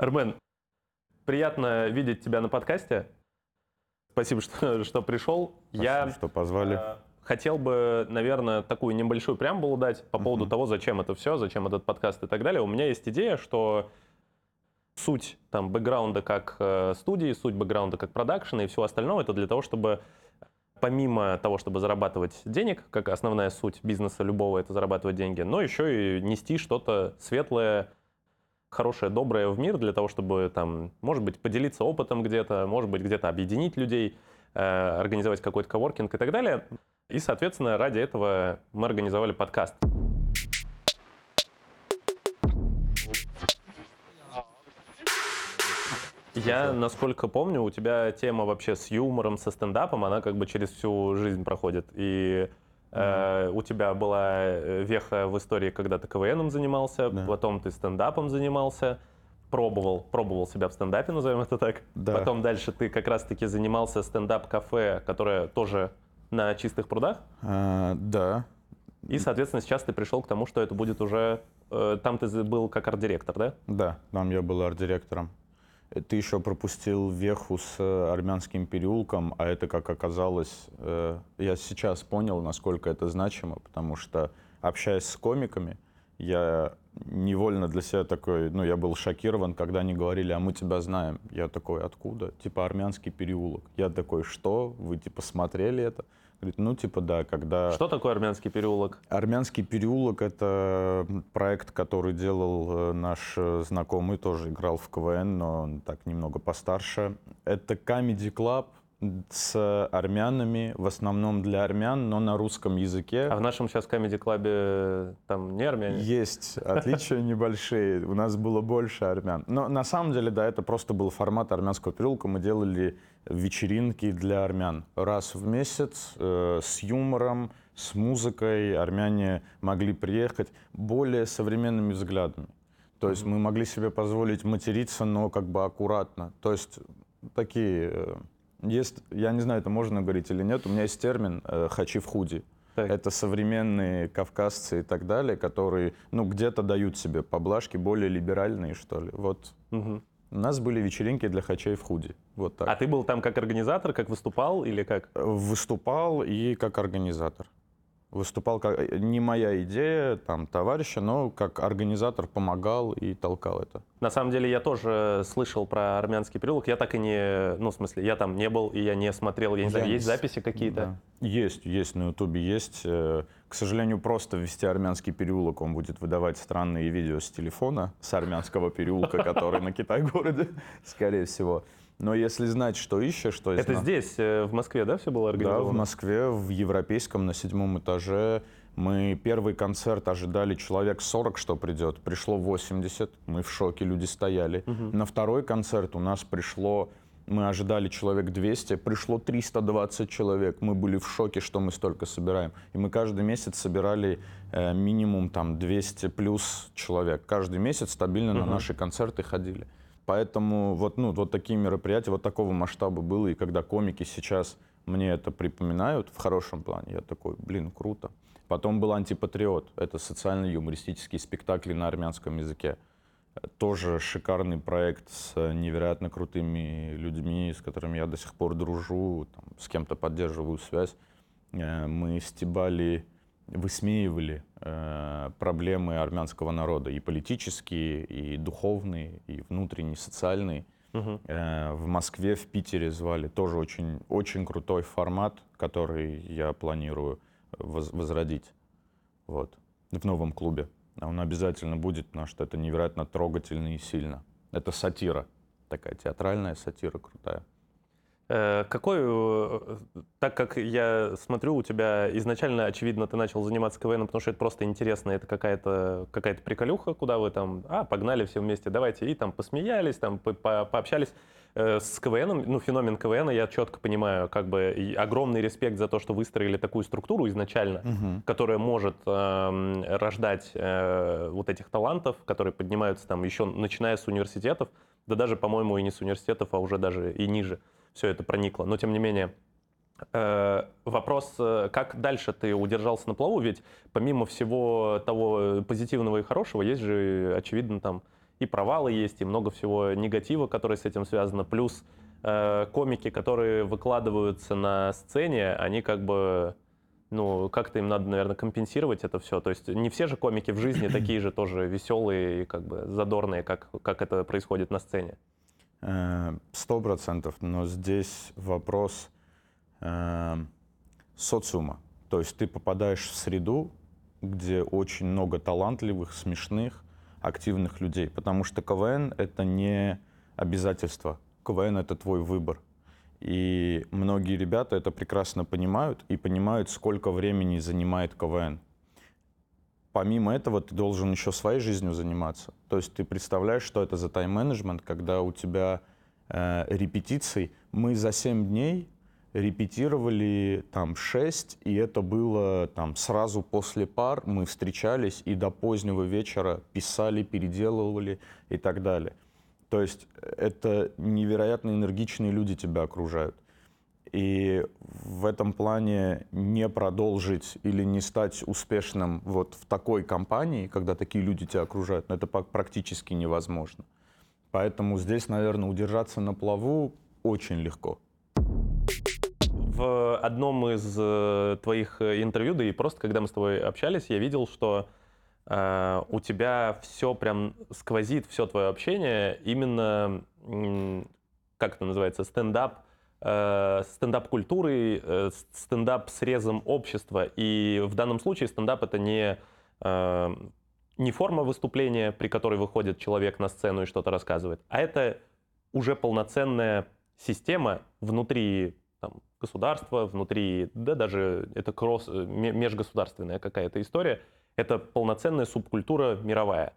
Армен, приятно видеть тебя на подкасте. Спасибо, что, что пришел. Спасибо, Я что позвали. э, хотел бы, наверное, такую небольшую преамбулу дать по поводу Мгм. того, зачем это все, зачем этот подкаст и так далее. У меня есть идея, что суть там бэкграунда как э, студии, суть бэкграунда как продакшена и всего остального, это для того, чтобы помимо того, чтобы зарабатывать денег, как основная суть бизнеса любого, это зарабатывать деньги, но еще и нести что-то светлое, хорошее, доброе в мир для того, чтобы там, может быть, поделиться опытом где-то, может быть, где-то объединить людей, э, организовать какой-то коворкинг и так далее. И, соответственно, ради этого мы организовали подкаст. Я, насколько помню, у тебя тема вообще с юмором, со стендапом, она как бы через всю жизнь проходит. И э, у тебя была э, веха в истории, когда ты КВНом занимался, Да. потом ты стендапом занимался, пробовал, пробовал себя в стендапе, назовем это так. Да. Потом дальше ты как раз-таки занимался стендап-кафе, которое тоже на чистых прудах. А, да, И, соответственно, сейчас ты пришел к тому, что это будет уже... э, там ты был как арт-директор, да? да, там я был арт-директором. Ты еще пропустил веху с э, армянским переулком, а это, как оказалось, э, я сейчас понял, насколько это значимо, потому что, общаясь с комиками, я невольно для себя такой, ну, я был шокирован, когда они говорили, а мы тебя знаем. Я такой, откуда? Типа армянский переулок. Я такой, что? Вы, типа, смотрели это? Говорит, ну, типа, да, когда... Что такое армянский переулок? Армянский переулок — это проект, который делал э, наш э, знакомый, тоже играл в КВН, но он так немного постарше. Это Comedy Club с армянами, в основном для армян, но на русском языке. А в нашем сейчас комеди-клабе там не армяне? Есть отличия небольшие. У нас было больше армян. Но на самом деле, да, это просто был формат армянского переулка. Мы делали вечеринки для армян. Раз в месяц э, с юмором, с музыкой. Армяне могли приехать более современными взглядами. То есть мы могли себе позволить материться, но как бы аккуратно. То есть такие... э, Есть, я не знаю, это можно говорить или нет, у меня есть термин э, «хачи в худи». Так. Это современные кавказцы и так далее, которые, ну, где-то дают себе поблажки более либеральные, что ли. Вот Мгм. у нас были вечеринки для хачей в худи. Вот так. А ты был там как организатор, как выступал или как? Выступал и как организатор. Выступал как не моя идея, там, товарища, но как организатор помогал и толкал это. На самом деле я тоже слышал про армянский переулок. Я так и не, ну в смысле, я там не был и я не смотрел. Я не знаю, Я есть не с- записи какие-то? Да. Есть, есть на Ютубе, есть. Э, К сожалению, просто ввести армянский переулок, он будет выдавать странные видео с телефона, с армянского переулка, который на Китай-городе, скорее всего. Но если знать, что ищешь, что есть Это на- здесь, э, в Москве, да, все было Да, организовано? в Москве, в Европейском, на седьмом этаже. Мы первый концерт ожидали человек 40, что придет. Пришло 80, мы в шоке, люди стояли. На второй концерт у нас пришло, мы ожидали человек 200, пришло 320 человек. Мы были в шоке, что мы столько собираем. И мы каждый месяц собирали э, минимум там 200 плюс человек. Каждый месяц стабильно на Мгм. наши концерты ходили. Поэтому вот, ну, вот такие мероприятия, вот такого масштаба было. И когда комики сейчас мне это припоминают в хорошем плане, я такой, блин, круто. Потом был «Антипатриот». Это социально-юмористические спектакли на армянском языке. Тоже шикарный проект с э, невероятно крутыми людьми, с которыми я до сих пор дружу, там, с кем-то поддерживаю связь. Э, Мы стебали, высмеивали э, проблемы армянского народа, и политические, и духовные, и внутренние, социальные. Мгм. Э, В Москве, в Питере звали. Тоже очень, очень крутой формат, который я планирую воз- возродить вот, в новом клубе. А Он обязательно будет, потому что это невероятно трогательно и сильно. Это сатира, такая театральная сатира крутая. Э, Какой, э, так как я смотрю, у тебя изначально, очевидно, ты начал заниматься КВН, потому что это просто интересно, это какая-то какая приколюха, куда вы там, а, погнали все вместе, давайте, и там посмеялись, там по- по- пообщались. Э, С КВН, ну, феномен КВН, я четко понимаю, как бы огромный респект за то, что выстроили такую структуру изначально, которая может эм, рождать э, вот этих талантов, которые поднимаются там еще начиная с университетов, да даже, по-моему, и не с университетов, а уже даже и ниже все это проникло. Но тем не менее, э, вопрос, э, как дальше ты удержался на плаву, ведь помимо всего того позитивного и хорошего, есть же, очевидно, там и провалы есть, и много всего негатива, который с этим связано. Плюс э, комики, которые выкладываются на сцене, они как бы ну, как-то им надо, наверное, компенсировать это все. То есть не все же комики в жизни такие же тоже веселые и как бы задорные, как, как это происходит на сцене. Сто процентов, но здесь вопрос э, социума. То есть ты попадаешь в среду, где очень много талантливых, смешных, активных людей. Потому что КВН — это не обязательство. КВН — это твой выбор. И многие ребята это прекрасно понимают и понимают, сколько времени занимает КВН. Помимо этого, ты должен еще своей жизнью заниматься. То есть ты представляешь, что это за тайм-менеджмент, когда у тебя э, репетиций. Мы за 7 дней репетировали там 6, и это было там сразу после пар. Мы встречались и до позднего вечера писали, переделывали и так далее. То есть это невероятно энергичные люди тебя окружают. И в этом плане не продолжить или не стать успешным вот в такой компании, когда такие люди тебя окружают, ну, это практически невозможно. Поэтому здесь, наверное, удержаться на плаву очень легко. В одном из э, твоих интервью, да и просто когда мы с тобой общались, я видел, что э, у тебя все прям сквозит, все твое общение именно, как это называется, стендап, э, стендап-культурой, э, стендап-срезом общества. И в данном случае стендап — это не, э, не форма выступления, при которой выходит человек на сцену и что-то рассказывает, а это уже полноценная система внутри там, государства, внутри, да даже это кросс, э, межгосударственная какая-то история — это полноценная субкультура мировая.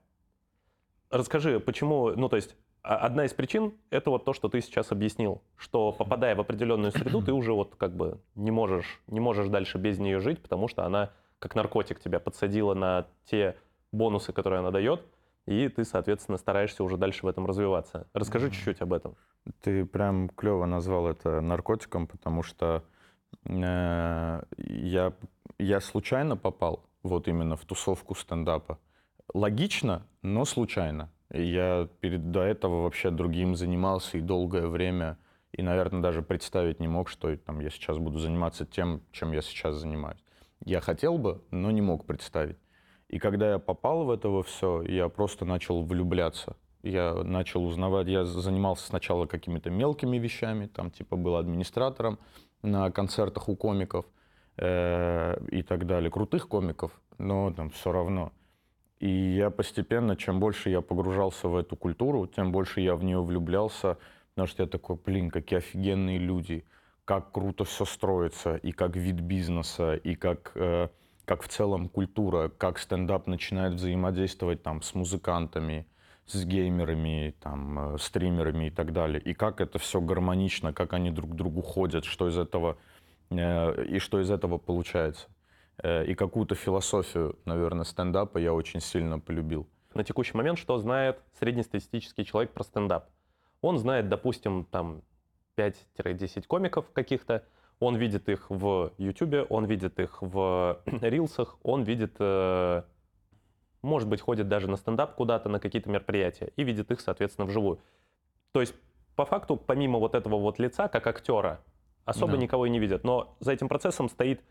Расскажи, почему, ну то есть одна из причин это вот то, что ты сейчас объяснил, что попадая в определенную среду, ты уже вот как бы не можешь, не можешь дальше без нее жить, потому что она как наркотик тебя подсадила на те бонусы, которые она дает, и ты, соответственно, стараешься уже дальше в этом развиваться. Расскажи mm-hmm. чуть-чуть об этом. Ты прям клево назвал это наркотиком, потому что э, я, я случайно попал вот именно в тусовку стендапа. Логично, но случайно. Я перед, до этого вообще другим занимался и долгое время, и, наверное, даже представить не мог, что там, я сейчас буду заниматься тем, чем я сейчас занимаюсь. Я хотел бы, но не мог представить. И когда я попал в это все, я просто начал влюбляться. Я начал узнавать, я занимался сначала какими-то мелкими вещами, там типа был администратором на концертах у комиков – э, и так далее. Крутых комиков, но там все равно. И я постепенно, чем больше я погружался в эту культуру, тем больше я в нее влюблялся, потому что я такой, блин, какие офигенные люди, как круто все строится, и как вид бизнеса, и как, э, как в целом культура, как стендап начинает взаимодействовать там с музыкантами, с геймерами, там, э, стримерами и так далее. И как это все гармонично, как они друг к другу ходят, что из этого Э, и что из этого получается. Э, и какую-то философию, наверное, стендапа я очень сильно полюбил. На текущий момент что знает среднестатистический человек про стендап? Он знает, допустим, там 5-10 комиков каких-то, он видит их в YouTube, он видит их в рилсах, он видит, э, может быть, ходит даже на стендап куда-то, на какие-то мероприятия, и видит их, соответственно, вживую. То есть, по факту, помимо вот этого вот лица, как актера, особо да. никого и не видят. Но за этим процессом стоит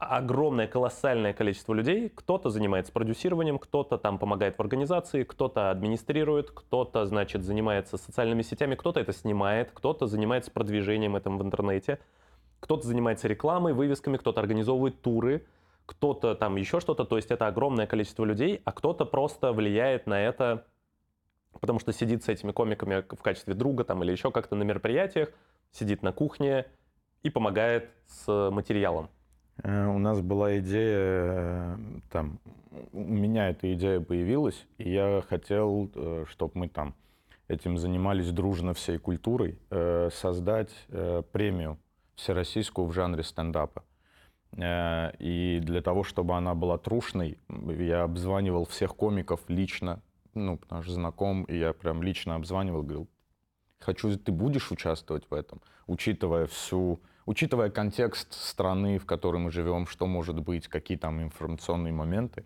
огромное, колоссальное количество людей. Кто-то занимается продюсированием, кто-то там помогает в организации, кто-то администрирует, кто-то, значит, занимается социальными сетями, кто-то это снимает, кто-то занимается продвижением этом в интернете, кто-то занимается рекламой, вывесками, кто-то организовывает туры, кто-то там еще что-то. То есть это огромное количество людей, а кто-то просто влияет на это, потому что сидит с этими комиками в качестве друга там или еще как-то на мероприятиях, сидит на кухне и помогает с материалом. Э, у нас была идея, э, там, у меня эта идея появилась, и я хотел, э, чтобы мы там этим занимались дружно всей культурой, создать премию всероссийскую в жанре стендапа. И для того, чтобы она была трушной, я обзванивал всех комиков лично, ну, потому что знаком, и я прям лично обзванивал, говорил, хочу, ты будешь участвовать в этом, учитывая всю, учитывая контекст страны, в которой мы живем, что может быть, какие там информационные моменты.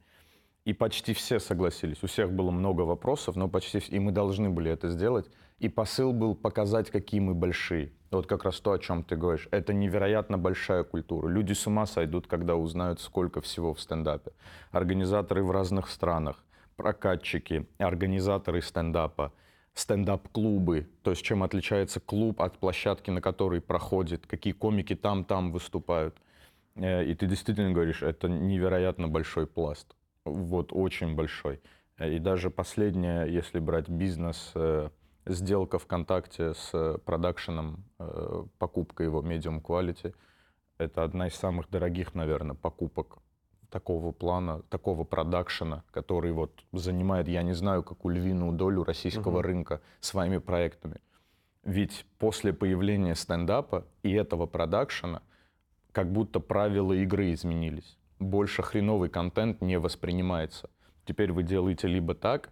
И почти все согласились. У всех было много вопросов, но почти все, и мы должны были это сделать. И посыл был показать, какие мы большие. Вот как раз то, о чем ты говоришь. Это невероятно большая культура. Люди с ума сойдут, когда узнают, сколько всего в стендапе. Организаторы в разных странах, прокатчики, организаторы стендапа, стендап-клубы, то есть чем отличается клуб от площадки, на которой проходит, какие комики там-там выступают. Э, и ты действительно говоришь, это невероятно большой пласт. Вот очень большой. Э, и даже последняя, если брать бизнес, э, сделка ВКонтакте с продакшеном, покупка его Medium Quality, это одна из самых дорогих, наверное, покупок такого плана, такого продакшена, который вот занимает, я не знаю, какую львиную долю российского угу. рынка своими проектами. Ведь после появления стендапа и этого продакшена как будто правила игры изменились. Больше хреновый контент не воспринимается. Теперь вы делаете либо так,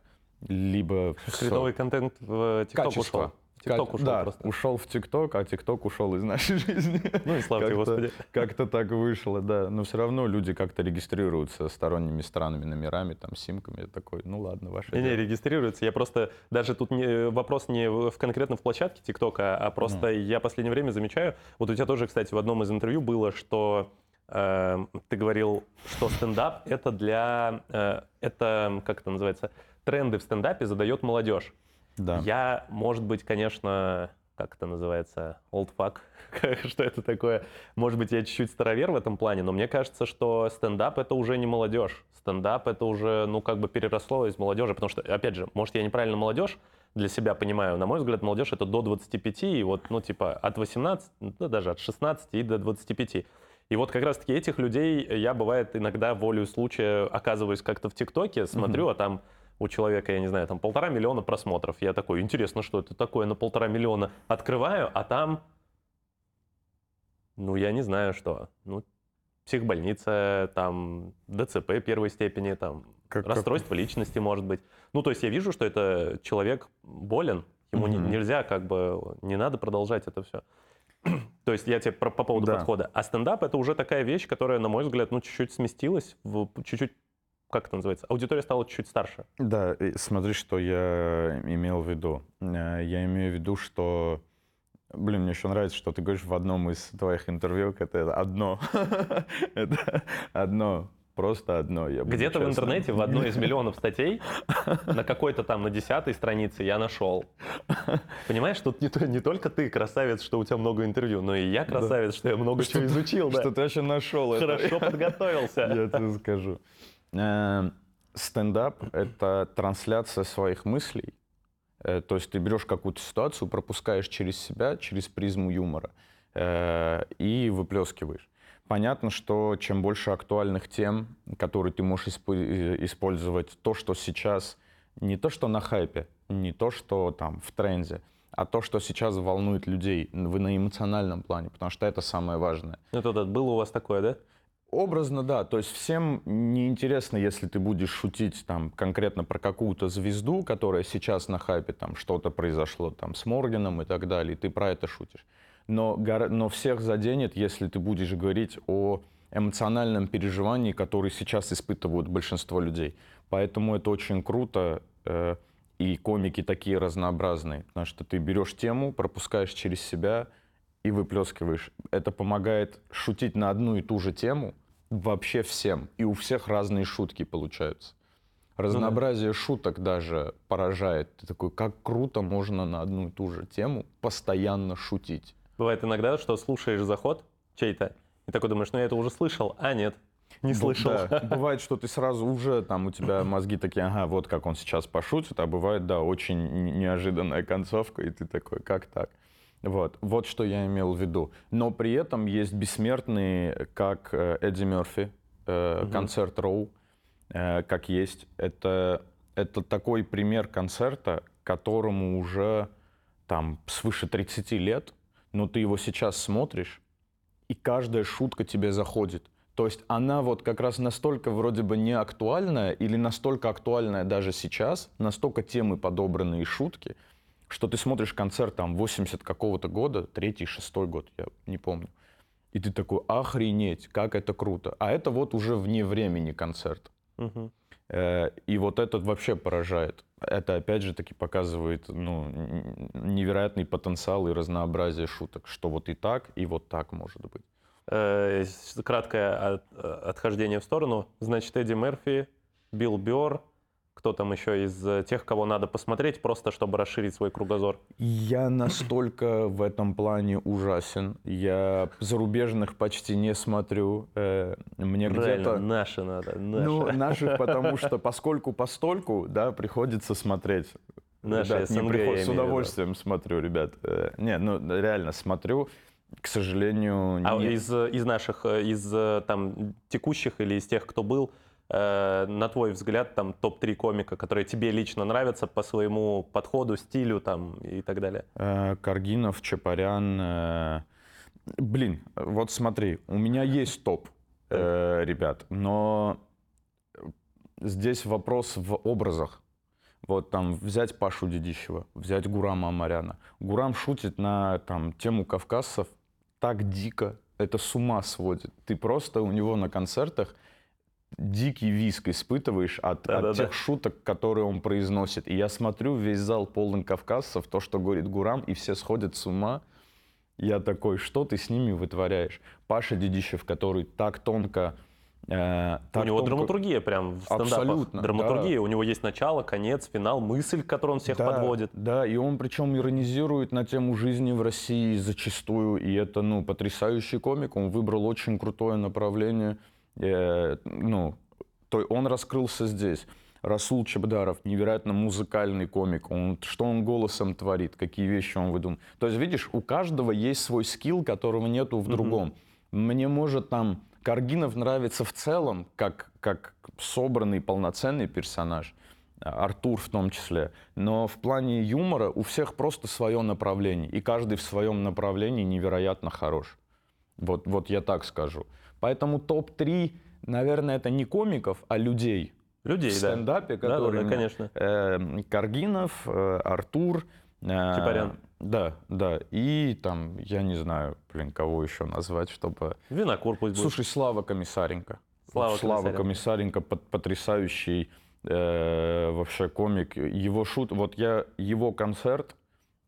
либо... Хреновый контент в ТикТок ушел. ТикТок ушел да, просто. ушел в ТикТок, а ТикТок ушел из нашей жизни. Ну и слава тебе, Господи. Как-то так вышло, да. Но все равно люди как-то регистрируются сторонними странами, номерами, там, симками. Я такой, ну ладно, ваше Не, не, регистрируются. Я просто, даже тут не, вопрос не в, конкретно в площадке ТикТока, а просто mm. я последнее время замечаю, вот у тебя тоже, кстати, в одном из интервью было, что э, ты говорил, что стендап это для, э, это, как это называется, тренды в стендапе задает молодежь. Да. Я, может быть, конечно, как это называется, old fuck, что это такое. Может быть, я чуть-чуть старовер в этом плане, но мне кажется, что стендап — это уже не молодежь. Стендап — это уже, ну, как бы переросло из молодежи, потому что, опять же, может, я неправильно молодежь для себя понимаю. На мой взгляд, молодежь — это до 25, и вот, ну, типа, от 18, ну, даже от 16 и до 25. И вот как раз-таки этих людей я, бывает, иногда волю случая оказываюсь как-то в ТикТоке, смотрю, mm-hmm. а там у человека, я не знаю, там полтора миллиона просмотров. Я такой, интересно, что это такое на полтора миллиона. Открываю, а там, ну, я не знаю, что. Ну, психбольница, там, ДЦП первой степени, там, как, расстройство как? личности, может быть. Ну, то есть я вижу, что это человек болен, ему mm-hmm. не, нельзя, как бы, не надо продолжать это все. То есть я тебе про, по поводу да. подхода. А стендап это уже такая вещь, которая, на мой взгляд, ну, чуть-чуть сместилась, в, чуть-чуть как это называется, аудитория стала чуть старше. Да, смотри, что я имел в виду. Э, я имею в виду, что Блин, мне еще нравится, что ты говоришь в одном из твоих интервью, это одно. это одно, просто одно. Где-то в интернете в одной из миллионов статей на какой-то там на десятой странице я нашел. Понимаешь, тут не, не только ты красавец, что у тебя много интервью, но и я красавец, да. что я много что чего изучил. Что ты вообще нашел. Хорошо подготовился. Я тебе скажу. Э, стендап — это трансляция своих мыслей. Э, то есть ты берешь какую-то ситуацию, пропускаешь через себя, через призму юмора э, и выплескиваешь. Понятно, что чем больше актуальных тем, которые ты можешь использовать, то, что сейчас не то, что на хайпе, не то, что там в тренде, а то, что сейчас волнует людей вы на эмоциональном плане, потому что это самое важное. Это да, было у вас такое, да? Образно, да. То есть всем неинтересно, если ты будешь шутить там конкретно про какую-то звезду, которая сейчас на хайпе, там что-то произошло там с Морганом и так далее, и ты про это шутишь. Но, но всех заденет, если ты будешь говорить о эмоциональном переживании, которое сейчас испытывают большинство людей. Поэтому это очень круто, э, и комики такие разнообразные, потому что ты берешь тему, пропускаешь через себя и выплескиваешь. Это помогает шутить на одну и ту же тему, вообще всем. И у всех разные шутки получаются. Разнообразие ну, да. шуток даже поражает. Ты такой, как круто можно на одну и ту же тему постоянно шутить. Бывает иногда, что слушаешь заход чей-то, и такой думаешь, ну я это уже слышал, а нет, не слышал. Да. Бывает, что ты сразу уже, там у тебя мозги такие, ага, вот как он сейчас пошутит, а бывает, да, очень неожиданная концовка, и ты такой, как так? Вот, вот что я имел в виду. Но при этом есть бессмертные, как э, Эдди Мерфи, э, угу. концерт Роу, э, как есть. Это, это такой пример концерта, которому уже там свыше 30 лет, но ты его сейчас смотришь, и каждая шутка тебе заходит. То есть она вот как раз настолько вроде бы не актуальная или настолько актуальная даже сейчас, настолько темы подобранные шутки – что ты смотришь концерт там 80 какого-то года, третий, шестой год, я не помню. И ты такой, охренеть, как это круто. А это вот уже вне времени концерт. Угу. Э, и вот этот вообще поражает. Это опять же таки показывает ну, невероятный потенциал и разнообразие шуток, что вот и так, и вот так может быть. Э, краткое отхождение в сторону. Значит, Эдди Мерфи, Билл Бёрр, кто там еще из э, тех, кого надо посмотреть, просто чтобы расширить свой кругозор? Я настолько в этом плане ужасен. Я зарубежных почти не смотрю. Э, мне где-то... наши надо, наши. Ну, наших, потому что поскольку постольку, да, приходится смотреть. Наши ребят, СНГ, не приход... С удовольствием смотрю, ребят. Э, не, ну, реально смотрю. К сожалению, А не... из, из наших, из там текущих или из тех, кто был, Э, на твой взгляд, там топ-3 комика, которые тебе лично нравятся по своему подходу, стилю там и так далее? Э, Каргинов, Чапарян. Э, блин, вот смотри, у меня есть топ, ребят, но здесь вопрос в образах. Вот там взять Пашу Дедищева, взять Гурама Амаряна. Гурам шутит на там, тему кавказцев так дико, это с ума сводит. Ты просто у него на концертах дикий виск испытываешь от, да, от да, тех да. шуток, которые он произносит. И я смотрю, весь зал полный кавказцев, то, что говорит Гурам, и все сходят с ума. Я такой, что ты с ними вытворяешь? Паша Дедищев, который так тонко... Э, так у него тонко... драматургия прям в стендапах. Абсолютно, драматургия. Да. У него есть начало, конец, финал, мысль, которую он всех да, подводит. Да, и он причем иронизирует на тему жизни в России зачастую. И это, ну, потрясающий комик. Он выбрал очень крутое направление – э, ну, то он раскрылся здесь. Расул Чебдаров, невероятно музыкальный комик. Он, что он голосом творит, какие вещи он выдумывает. То есть, видишь, у каждого есть свой скилл, которого нету в другом. Mm-hmm. Мне может там Каргинов нравится в целом, как, как собранный, полноценный персонаж. Артур в том числе. Но в плане юмора у всех просто свое направление. И каждый в своем направлении невероятно хорош. Вот, вот я так скажу. Поэтому топ-3, наверное, это не комиков, а людей. Людей, в стендапе, да. которые... Да, да, конечно. Э, Каргинов, э, Артур. Э, Чапарян. Да, да. И там, я не знаю, блин, кого еще назвать, чтобы... Винокур пусть будет. Слушай, Слава Комиссаренко. Слава, Слава Комиссаренко, потрясающий э, вообще комик. Его шут... Вот я его концерт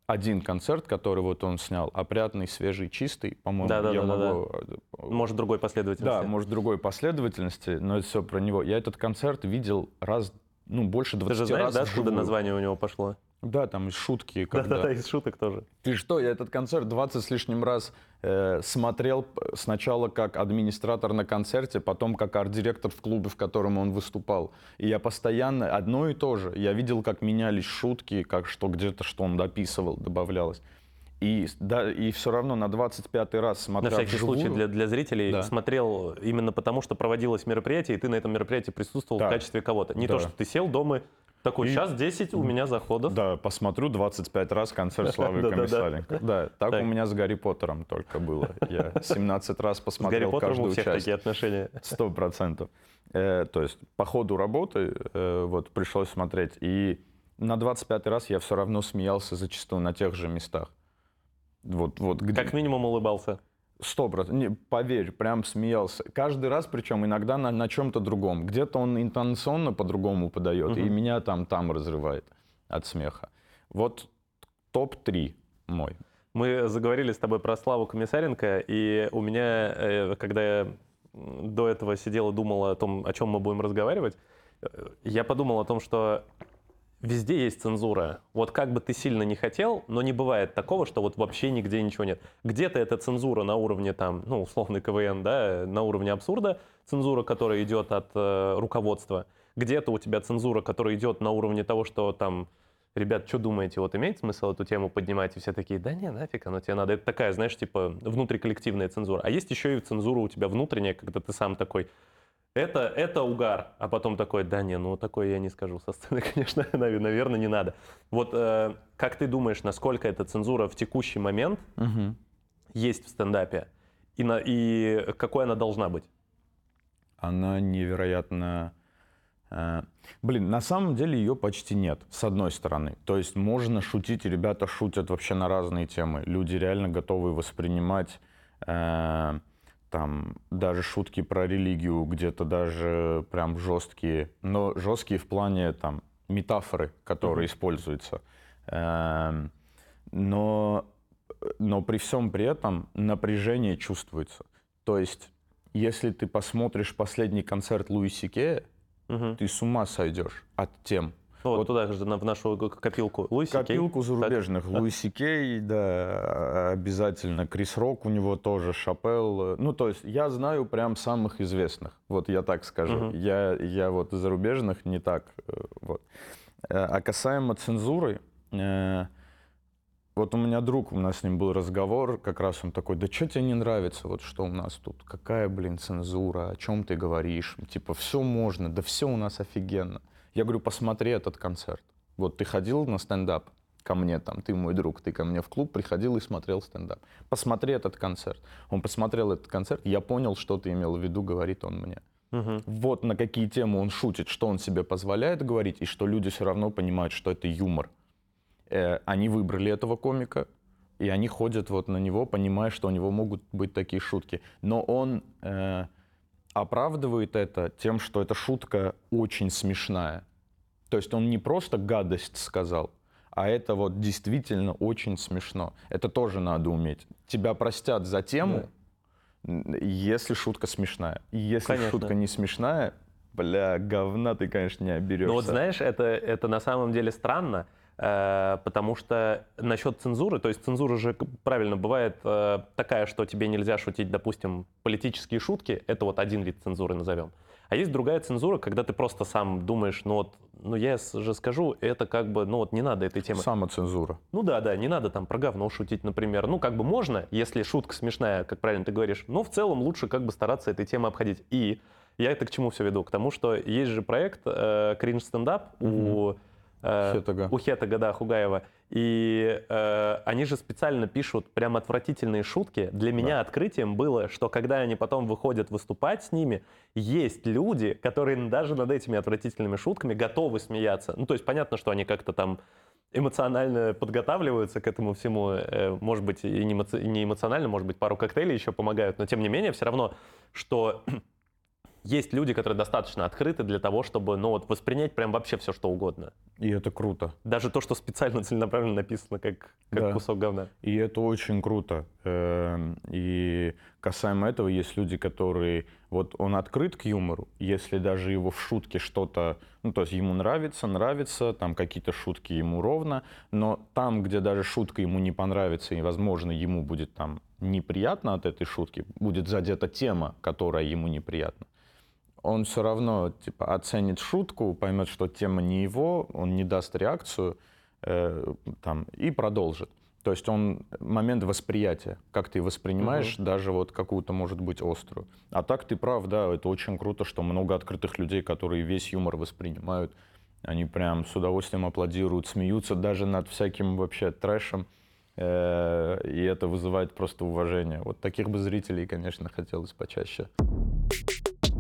один концерт, который вот он снял, опрятный, свежий, чистый, по-моему. Да, да, я да, могу... да, да. Может, другой последовательности. Да, может, другой последовательности, но это все про него. Я этот концерт видел раз, ну, больше 20 раз Ты же знаешь, раз да, откуда название у него пошло? Да, там из шутки. Когда... Да-да-да, из шуток тоже. Ты что, я этот концерт 20 с лишним раз э, смотрел сначала как администратор на концерте, потом как арт-директор в клубе, в котором он выступал. И я постоянно одно и то же. Я видел, как менялись шутки, как что где-то, что он дописывал, добавлялось. И, да, и все равно на 25-й раз смотрел. На всякий вживую, случай для, для зрителей да. смотрел именно потому, что проводилось мероприятие, и ты на этом мероприятии присутствовал да. в качестве кого-то. Не да. то, что ты сел дома такой, и... сейчас 10 у меня заходов. Да, посмотрю 25 раз концерт Славы Комиссаренко. Да, так у меня с Гарри Поттером только было. Я 17 раз посмотрел каждую часть. такие отношения. Сто процентов. Э, то есть по ходу работы э, вот пришлось смотреть. И на 25 раз я все равно смеялся зачастую на тех же местах. Вот, вот где... Как минимум улыбался. Сто процентов. Поверь, прям смеялся. Каждый раз, причем иногда на, на чем-то другом. Где-то он интонационно по-другому подает, угу. и меня там, там разрывает от смеха. Вот топ-3 мой. Мы заговорили с тобой про Славу Комиссаренко, и у меня, э, когда я до этого сидел и думал о том, о чем мы будем разговаривать, э, я подумал о том, что везде есть цензура. Вот как бы ты сильно не хотел, но не бывает такого, что вот вообще нигде ничего нет. Где-то это цензура на уровне там, ну, условный КВН, да, на уровне абсурда, цензура, которая идет от э, руководства. Где-то у тебя цензура, которая идет на уровне того, что там, ребят, что думаете, вот имеет смысл эту тему поднимать? И все такие, да не, нафиг, оно тебе надо. Это такая, знаешь, типа внутриколлективная цензура. А есть еще и цензура у тебя внутренняя, когда ты сам такой, это, это угар. А потом такой, да не, ну такое я не скажу со сцены, конечно, наверное, не надо. Вот э, как ты думаешь, насколько эта цензура в текущий момент угу. есть в стендапе? И, на, и какой она должна быть? Она невероятно... Э, блин, на самом деле ее почти нет, с одной стороны. То есть можно шутить, и ребята шутят вообще на разные темы. Люди реально готовы воспринимать... Э, там даже шутки про религию где-то даже прям жесткие, но жесткие в плане там метафоры, которые используются. Эм, но, но при всем при этом напряжение чувствуется. То есть, если ты посмотришь последний концерт Луиси Кея, Мгм. ты с ума сойдешь от тем. Ну, вот, туда же, в нашу копилку. Луиси Кей. Копилку Так. зарубежных. Луиси Кей, да, обязательно. Крис Рок у него тоже, Шапел. Ну, то есть я знаю прям самых известных. Вот я так скажу. Мгм. Я, я вот зарубежных не так. э, Вот. Э, А касаемо цензуры, э, вот у меня друг, у нас с ним был разговор, как раз он такой, да что тебе не нравится, вот что у нас тут, какая, блин, цензура, о чем ты говоришь, типа, все можно, да все у нас офигенно. Я говорю, посмотри этот концерт. Вот ты ходил на стендап ко мне, там, ты мой друг, ты ко мне в клуб приходил и смотрел стендап. Посмотри этот концерт. Он посмотрел этот концерт, я понял, что ты имел в виду, говорит он мне. Мгм. Вот на какие темы он шутит, что он себе позволяет говорить, и что люди все равно понимают, что это юмор. Э, они выбрали этого комика, и они ходят вот на него, понимая, что у него могут быть такие шутки. Но он э, оправдывает это тем, что эта шутка очень смешная. То есть он не просто гадость сказал, а это вот действительно очень смешно. Это тоже надо уметь. Тебя простят за тему, н- если шутка смешная. Если Конечно. шутка не смешная, бля, говна ты, конечно, не оберешься. Ну вот знаешь, это, это на самом деле странно, потому что насчет цензуры, то есть цензура же правильно бывает э, такая, что тебе нельзя шутить, допустим, политические шутки, это вот один вид цензуры назовем. А есть другая цензура, когда ты просто сам думаешь, ну вот, ну я же скажу, это как бы, ну вот не надо этой темы. Самоцензура. Ну да, да, не надо там про говно шутить, например. Ну как бы можно, если шутка смешная, как правильно ты говоришь, но в целом лучше как бы стараться этой темы обходить. И я это к чему все веду? К тому, что есть же проект э, Cringe Stand Up у, э, Хетага. у Хетага, да, Хугаева. И э, они же специально пишут прям отвратительные шутки. Для меня открытием было, что когда они потом выходят выступать с ними, есть люди, которые даже над этими отвратительными шутками готовы смеяться. Ну, то есть понятно, что они как-то там эмоционально подготавливаются к этому всему. Э, Может быть, и не эмоционально, может быть, пару коктейлей еще помогают, но тем не менее, все равно, что есть люди, которые достаточно открыты для того, чтобы, ну, вот воспринять прям вообще все, что угодно. И это круто. Даже то, что специально целенаправленно написано как, как Да. кусок говна. И это очень круто. Эм, И касаемо этого есть люди, которые... Вот он открыт к юмору, если даже его в шутке что-то... Ну, то есть ему нравится, нравится, там какие-то шутки ему ровно, но там, где даже шутка ему не понравится, и, возможно, ему будет там неприятно от этой шутки, будет задета тема, которая ему неприятна, он все равно типа оценит шутку, поймет, что тема не его, он не даст реакцию э, там, и продолжит. То есть он момент восприятия, как ты воспринимаешь даже вот какую-то, может быть, острую. А так ты прав, да, это очень круто, что много открытых людей, которые весь юмор воспринимают, они прям с удовольствием аплодируют, смеются даже над всяким вообще трэшем, э, и это вызывает просто уважение. Вот таких бы зрителей, конечно, хотелось почаще.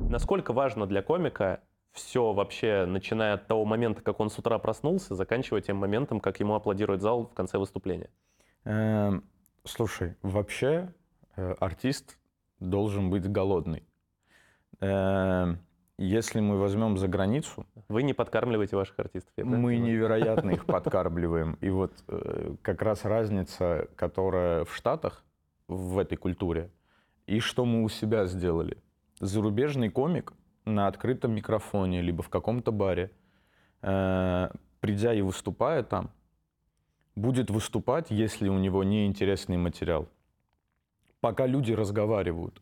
Насколько важно для комика все вообще, начиная от того момента, как он с утра проснулся, заканчивая тем моментом, как ему аплодирует зал в конце выступления? Эм, слушай, вообще э, артист должен быть голодный. Эм, если мы возьмем за границу, Вы не подкармливаете ваших артистов, я мы невероятно их подкармливаем. И вот э, как раз разница, которая в Штатах, в этой культуре, и что мы у себя сделали. Зарубежный комик на открытом микрофоне, либо в каком-то баре, э, придя и выступая там, будет выступать, если у него неинтересный материал, пока люди разговаривают.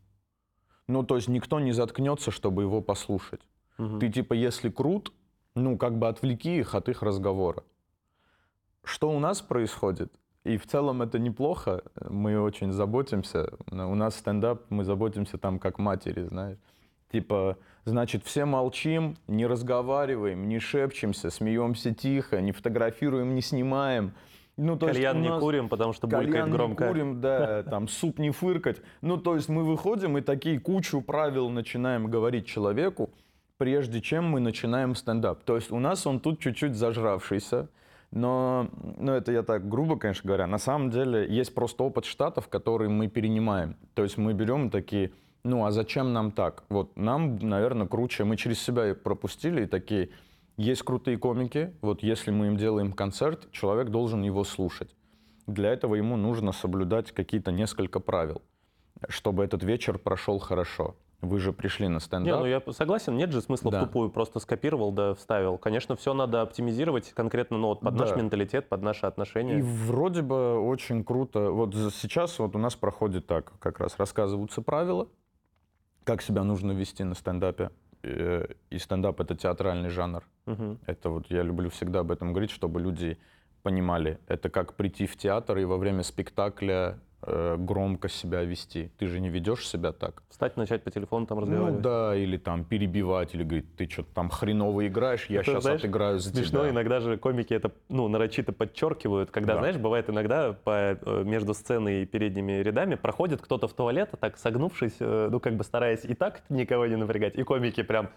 Ну, то есть никто не заткнется, чтобы его послушать. Мгм. Ты типа, если крут, ну, как бы отвлеки их от их разговора. Что у нас происходит? И в целом это неплохо, мы очень заботимся. У нас стендап, мы заботимся там как матери, знаешь. Типа, значит, все молчим, не разговариваем, не шепчемся, смеемся тихо, не фотографируем, не снимаем. Ну, то есть Кальян не нас- курим, потому что булькает Кальян не громко. курим, да, там суп не фыркать. Ну, то есть мы выходим и такие кучу правил начинаем говорить человеку, прежде чем мы начинаем стендап. То есть у нас он тут чуть-чуть зажравшийся, но, ну, это я так грубо, конечно говоря. На самом деле есть просто опыт штатов, который мы перенимаем. То есть мы берем такие, Ну, а зачем нам так? Вот нам, наверное, круче. Мы через себя пропустили и такие, есть крутые комики, вот если мы им делаем концерт, человек должен его слушать. Для этого ему нужно соблюдать какие-то несколько правил, чтобы этот вечер прошел хорошо. Вы же пришли на Не, стендап. ну я согласен, нет же смысла Да. в тупую просто скопировал да вставил. Конечно, все надо оптимизировать конкретно ну, вот под наш Да. менталитет, под наши отношения. И вроде бы очень круто. Вот сейчас вот у нас проходит так, как раз рассказываются правила, как себя нужно вести на стендапе. Э, И стендап — это театральный жанр. Мгм. Это вот я люблю всегда об этом говорить, чтобы люди понимали. Это как прийти в театр и во время спектакля э, громко себя вести. Ты же не ведешь себя так. Встать, начать по телефону там Ну разговаривать. да, или там перебивать, или говорить, ты что-то там хреново играешь, я Это, сейчас знаешь, отыграю за Смешно, тебя. иногда же комики это ну, нарочито подчеркивают, когда, Да. знаешь, бывает иногда по, э, между сценой и передними рядами проходит кто-то в туалет, а так согнувшись, э, ну как бы стараясь и так никого не напрягать, и комики прям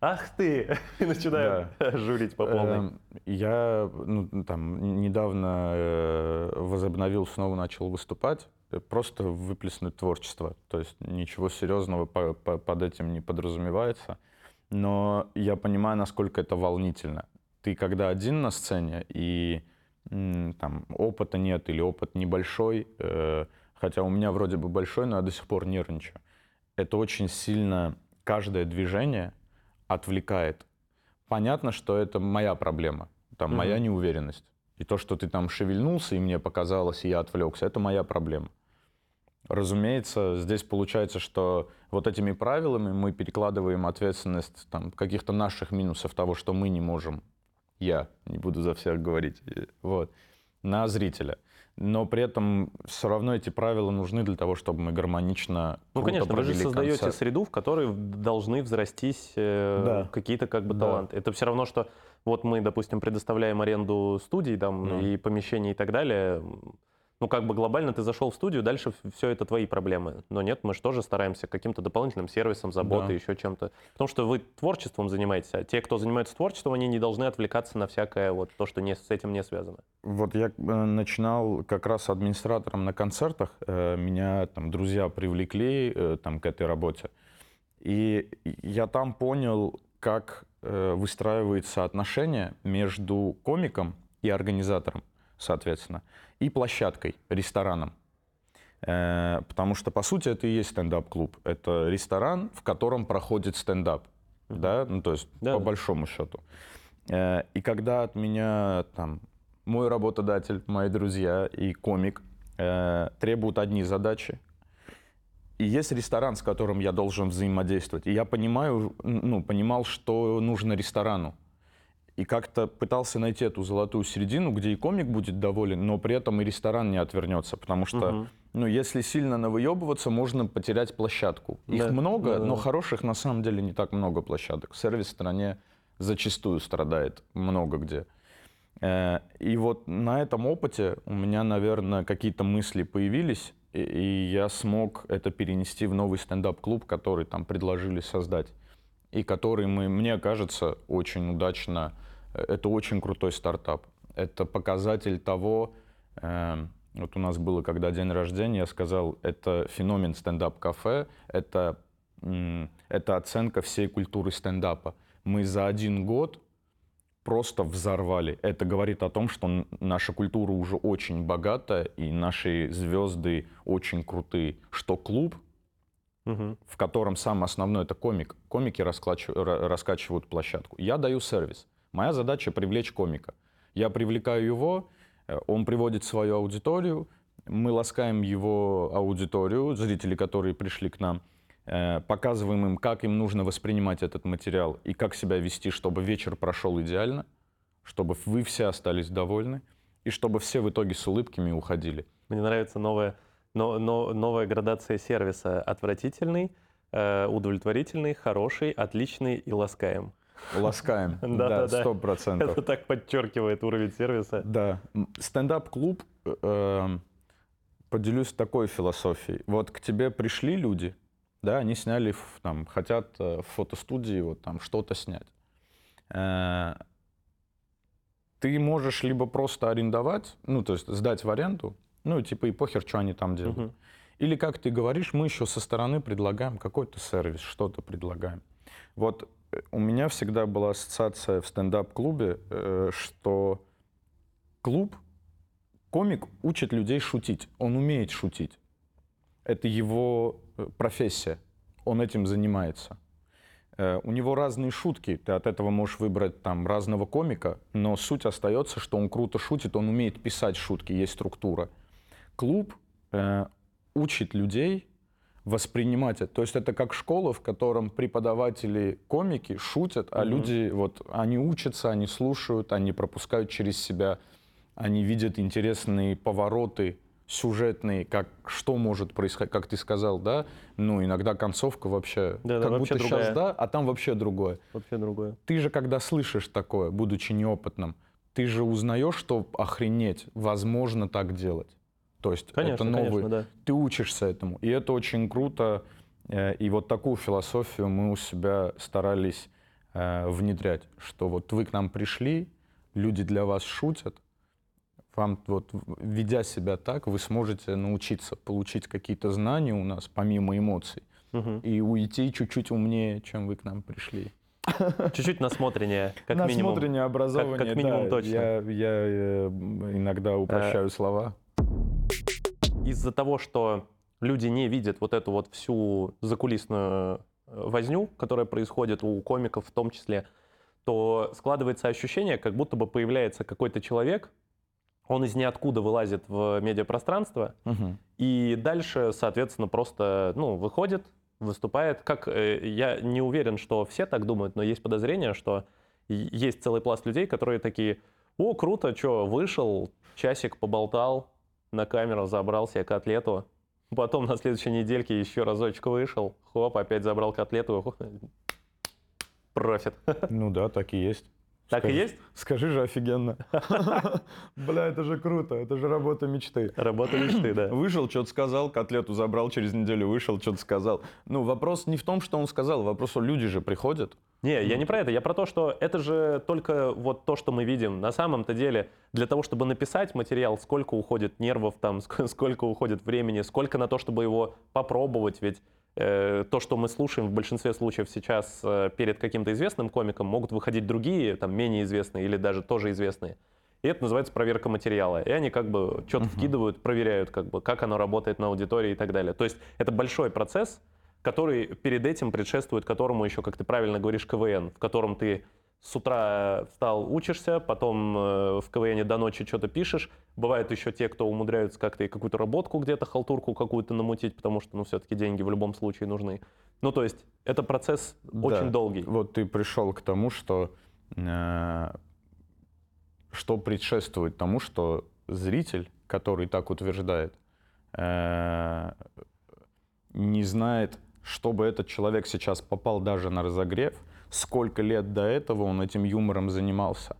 «Ах ты!» и начинают журить по полной. Эм, Я ну, там, недавно э, возобновил, снова начал выступать, э, просто выплеснуть творчество. То есть ничего серьезного по- по- под этим не подразумевается. Но я понимаю, насколько это волнительно. Ты когда один на сцене, и там опыта нет или опыт небольшой, э, хотя у меня вроде бы большой, но я до сих пор нервничаю. Это очень сильно каждое движение отвлекает. Понятно, что это моя проблема, там моя Мгм. неуверенность. И то, что ты там шевельнулся, и мне показалось, и я отвлекся, это моя проблема. Разумеется, здесь получается, что вот этими правилами мы перекладываем ответственность там, каких-то наших минусов того, что мы не можем, я не буду за всех говорить, вот, на зрителя. Но при этом все равно эти правила нужны для того, чтобы мы гармонично Ну, конечно, вы же создаете концерт. среду, в которой должны взрастись э, Да. какие-то как бы Да. таланты. Это все равно, что вот мы, допустим, предоставляем аренду студий там Ну. и помещений и так далее. Ну, как бы глобально ты зашел в студию, дальше все это твои проблемы. Но нет, мы же тоже стараемся каким-то дополнительным сервисом, заботой, Да. еще чем-то. Потому что вы творчеством занимаетесь, а те, кто занимается творчеством, они не должны отвлекаться на всякое вот то, что не, с этим не связано. Вот я э, начинал как раз администратором на концертах. Э, Меня там друзья привлекли э, там, к этой работе. И я там понял, как выстраивается отношение между комиком и организатором, соответственно, и площадкой, рестораном. Э, Потому что, по сути, это и есть стендап-клуб. Это ресторан, в котором проходит стендап. Да? Ну, то есть, Да, по да. большому счету. Э, И когда от меня там мой работодатель, мои друзья и комик э, требуют одни задачи, и есть ресторан, с которым я должен взаимодействовать. И я понимаю, ну, понимал, что нужно ресторану. И как-то пытался найти эту золотую середину, где и комик будет доволен, но при этом и ресторан не отвернется. Потому что, Мгм. ну, если сильно навыебываться, можно потерять площадку. Их Да, много, да-да-да. но хороших на самом деле не так много площадок. Сервис в стране зачастую страдает много где. Э, И вот на этом опыте у меня, наверное, какие-то мысли появились, и я смог это перенести в новый стендап-клуб, который там предложили создать, и который, мы, мне кажется, очень удачно, э, это очень крутой стартап. Это показатель того, э, вот у нас было, когда день рождения, я сказал, это феномен стендап-кафе, это, это оценка всей культуры стендапа. Мы за один год просто взорвали. Это говорит о том, что наша культура уже очень богатая, и наши звезды очень крутые. Что клуб, Мгм. в котором самое основное это комик. Комики раскачивают площадку. Я даю сервис. Моя задача привлечь комика. Я привлекаю его, э, он приводит свою аудиторию, мы ласкаем его аудиторию, зрители, которые пришли к нам, э, показываем им, как им нужно воспринимать этот материал и как себя вести, чтобы вечер прошел идеально, чтобы вы все остались довольны и чтобы все в итоге с улыбками уходили. Мне нравится новая, но, но- новая градация сервиса. Отвратительный, э, удовлетворительный, хороший, отличный и ласкаем. Ласкаем. Да, сто процентов. Это так подчеркивает уровень сервиса. Да. Стендап-клуб, э, эм, поделюсь такой философией. Вот к тебе пришли люди, да, они сняли, там, хотят э, в фотостудии вот там что-то снять. Э, Ты можешь либо просто арендовать, ну, то есть сдать в аренду, ну, типа и похер, что они там делают. Мгм. Или, как ты говоришь, мы еще со стороны предлагаем какой-то сервис, что-то предлагаем. Вот э, у меня всегда была ассоциация в стендап-клубе, э, что клуб, комик учит людей шутить. Он умеет шутить. Это его э, профессия. Он этим занимается. У него разные шутки. Ты от этого можешь выбрать там разного комика, но суть остается, что он круто шутит, он умеет писать шутки, есть структура. Клуб учит людей воспринимать это. То есть это как школа, в котором преподаватели комики шутят, а mm-hmm. люди вот они учатся, они слушают, они пропускают через себя, они видят интересные повороты сюжетные, как что может происходить, как ты сказал, да, ну иногда концовка вообще, да, как да, будто вообще другая. сейчас да, а там вообще другое. Вообще другое. Ты же когда слышишь такое, будучи неопытным, ты же узнаешь, что охренеть, возможно так делать. То есть конечно, это новый, конечно, да. ты учишься этому. И это очень круто. Э, и вот такую философию мы у себя старались э, внедрять, что вот вы к нам пришли, люди для вас шутят, вам вот, ведя себя так, вы сможете научиться получить какие-то знания у нас, помимо эмоций, угу. и уйти чуть-чуть умнее, чем вы к нам пришли. Чуть-чуть насмотреннее, как насмотреннее минимум. Насмотреннее образование, как, как минимум да, точно. Я, я э, иногда упрощаю а, слова из-за того, что люди не видят вот эту вот всю закулисную э, возню, которая происходит у комиков в том числе, то складывается ощущение, как будто бы появляется какой-то человек, он из ниоткуда вылазит в медиапространство, угу. и дальше, соответственно, просто ну, выходит, выступает. Как э, я не уверен, что все так думают, но есть подозрение, что есть целый пласт людей, которые такие: "О, круто, что вышел, часик поболтал, на камеру забрал себе котлету, потом на следующей недельке еще разочек вышел, хоп, опять забрал котлету, профит. Ну да, так и есть. Так скажи, и есть? Скажи же офигенно. Бля, это же круто, это же работа мечты. Работа мечты, да. Вышел, что-то сказал, котлету забрал, через неделю вышел, что-то сказал. Ну, вопрос не в том, что он сказал, вопрос, что люди же приходят. Не, я не про это, я про то, что это же только вот то, что мы видим. На самом-то деле, для того, чтобы написать материал, сколько уходит нервов там, сколько уходит времени, сколько на то, чтобы его попробовать, ведь Э, то, что мы слушаем в большинстве случаев сейчас э, перед каким-то известным комиком, могут выходить другие, там, менее известные или даже тоже известные. И это называется проверка материала. И они как бы что-то uh-huh. вкидывают, проверяют, как бы, как оно работает на аудитории и так далее. То есть это большой процесс, который перед этим предшествует которому еще, как ты правильно говоришь, КВН, в котором ты с утра встал, учишься, потом э, в КВН до ночи что-то пишешь. Бывают еще те, кто умудряются как-то и какую-то работку где-то, халтурку какую-то намутить, потому что, ну, все-таки деньги в любом случае нужны. Ну, то есть это процесс да. очень долгий. Вот ты пришел к тому, что э, что предшествует тому, что зритель, который так утверждает, э, не знает, чтобы этот человек сейчас попал даже на разогрев, сколько лет до этого он этим юмором занимался.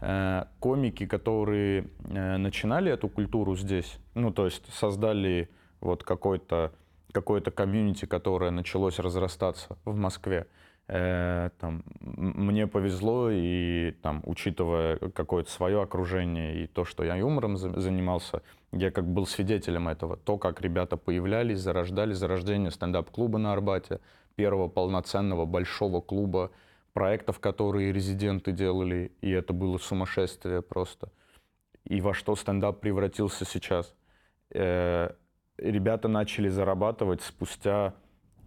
Э, комики, которые э, начинали эту культуру здесь, ну, то есть создали вот какой-то какое-то комьюнити, которое началось разрастаться в Москве. Э, там, мне повезло, и там, учитывая какое-то свое окружение и то, что я юмором за, занимался, я как был свидетелем этого. То, как ребята появлялись, зарождались, зарождение стендап-клуба на Арбате, первого полноценного большого клуба, проектов, которые резиденты делали, и это было сумасшествие просто. И во что стендап превратился сейчас. Э, ребята начали зарабатывать спустя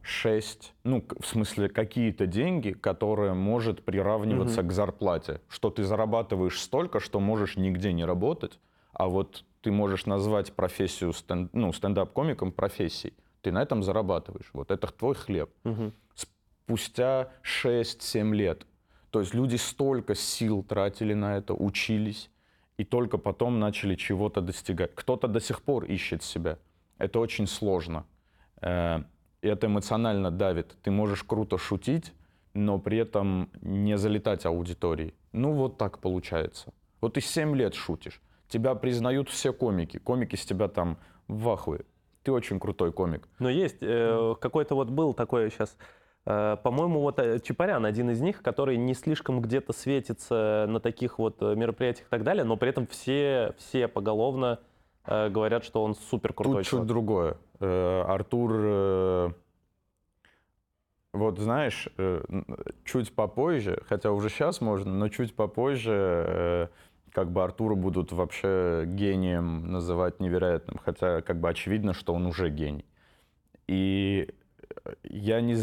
6, ну, в смысле, какие-то деньги, которые может приравниваться mm-hmm. к зарплате. Что ты зарабатываешь столько, что можешь нигде не работать, а вот ты можешь назвать профессию стенд, ну, стендап-комиком профессией ты на этом зарабатываешь. Вот это твой хлеб. Угу. Спустя 6-7 лет. То есть люди столько сил тратили на это, учились, и только потом начали чего-то достигать. Кто-то до сих пор ищет себя. Это очень сложно. Э, это эмоционально давит. Ты можешь круто шутить, но при этом не залетать аудитории. Ну вот так получается. Вот ты 7 лет шутишь. Тебя признают все комики. Комики с тебя там в ахуе ты очень крутой комик. Но есть э, какой-то вот был такой сейчас, э, по-моему, вот э, Чапарян один из них, который не слишком где-то светится на таких вот э, мероприятиях и так далее, но при этом все, все поголовно э, говорят, что он супер крутой Тут чуть другое. Э, Артур, э, вот знаешь, э, чуть попозже, хотя уже сейчас можно, но чуть попозже как бы Артура будут вообще гением называть невероятным, хотя как бы очевидно, что он уже гений. И я не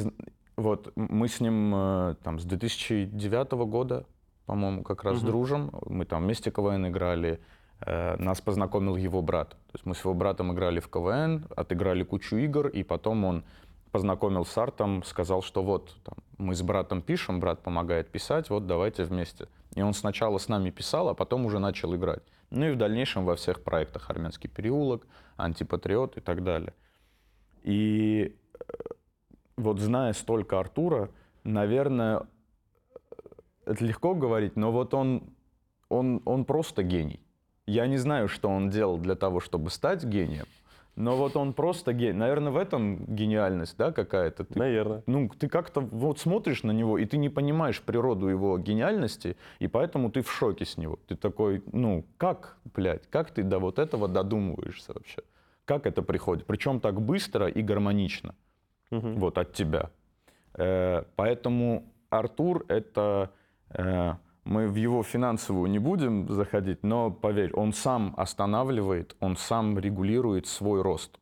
вот мы с ним там с 2009 года, по-моему, как раз угу. дружим. Мы там вместе КВН играли. Э, нас познакомил его брат. То есть мы с его братом играли в КВН, отыграли кучу игр, и потом он познакомил с Артом, сказал, что вот там, мы с братом пишем, брат помогает писать, вот давайте вместе. И он сначала с нами писал, а потом уже начал играть. Ну и в дальнейшем во всех проектах «Армянский переулок», «Антипатриот» и так далее. И э, вот зная столько Артура, наверное, это легко говорить, но вот он, он, он просто гений. Я не знаю, что он делал для того, чтобы стать гением, но вот он просто гений. Наверное, в этом гениальность, да, какая-то. Ты, Наверное. Ну, ты как-то вот смотришь на него, и ты не понимаешь природу его гениальности, и поэтому ты в шоке с него. Ты такой, ну, как, блядь, как ты до вот этого додумываешься вообще? Как это приходит? Причем так быстро и гармонично. Угу. Вот от тебя. Э, поэтому Артур — это э, мы в его финансовую не будем заходить, но поверь, он сам останавливает, он сам регулирует свой рост.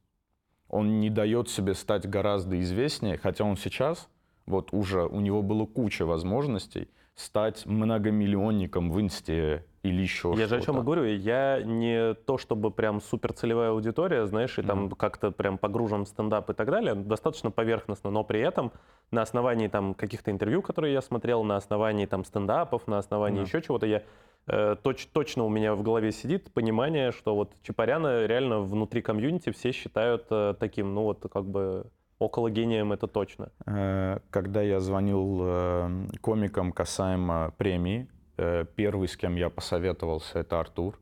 Он не дает себе стать гораздо известнее, хотя он сейчас, вот уже у него было куча возможностей стать многомиллионником в инсте или еще Я же о чем и говорю, я не то чтобы прям супер целевая аудитория, знаешь, и там mm. как-то прям погружен в стендап и так далее, достаточно поверхностно, но при этом на основании там каких-то интервью, которые я смотрел, на основании там стендапов, на основании mm. еще чего-то, я э, точ, точно у меня в голове сидит понимание, что вот Чапаряна реально внутри комьюнити все считают э, таким, ну вот как бы около гением это точно. Э, когда я звонил э, комикам касаемо премии, Э, первый, с кем я посоветовался, это Артур,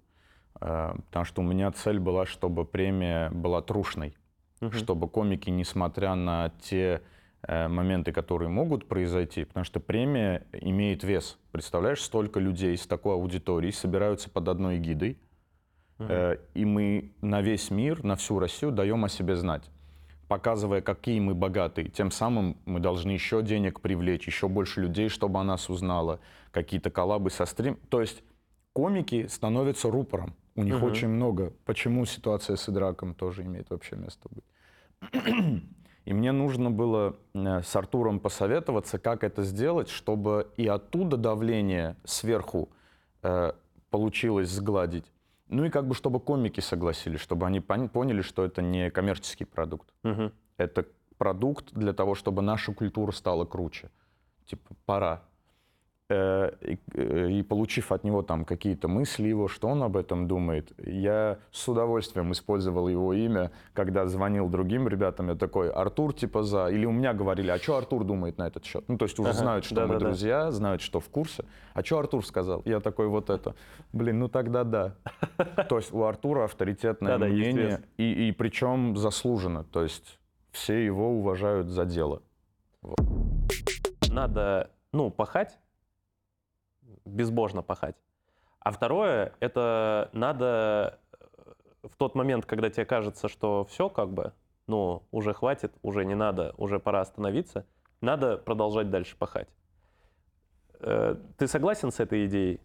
потому что у меня цель была, чтобы премия была трушной, угу. чтобы комики, несмотря на те моменты, которые могут произойти, потому что премия имеет вес. Представляешь, столько людей с такой аудиторией собираются под одной гидой, угу. и мы на весь мир, на всю Россию даем о себе знать показывая, какие мы богатые. Тем самым мы должны еще денег привлечь, еще больше людей, чтобы о нас узнало, какие-то коллабы со стрим. То есть комики становятся рупором. У них угу. очень много. Почему ситуация с Идраком тоже имеет вообще место быть? И мне нужно было э, с Артуром посоветоваться, как это сделать, чтобы и оттуда давление сверху э, получилось сгладить, ну и как бы, чтобы комики согласились, чтобы они поняли, что это не коммерческий продукт. Угу. Это продукт для того, чтобы наша культура стала круче. Типа, пора. Э, и, э, и получив от него там какие-то мысли его, что он об этом думает, я с удовольствием использовал его имя, когда звонил другим ребятам, я такой, Артур типа за, или у меня говорили, а что Артур думает на этот счет? Ну, то есть уже ага, знают, что да, мы да, друзья, да. знают, что в курсе. А что Артур сказал? Я такой, вот это. Блин, ну тогда да. То есть у Артура авторитетное мнение, и, и причем заслуженно. То есть все его уважают за дело. Надо, ну, пахать, безбожно пахать. А второе, это надо э, в тот момент, когда тебе кажется, что все как бы, ну, уже хватит, уже не надо, уже пора остановиться, надо продолжать дальше пахать. Э, ты согласен с этой идеей?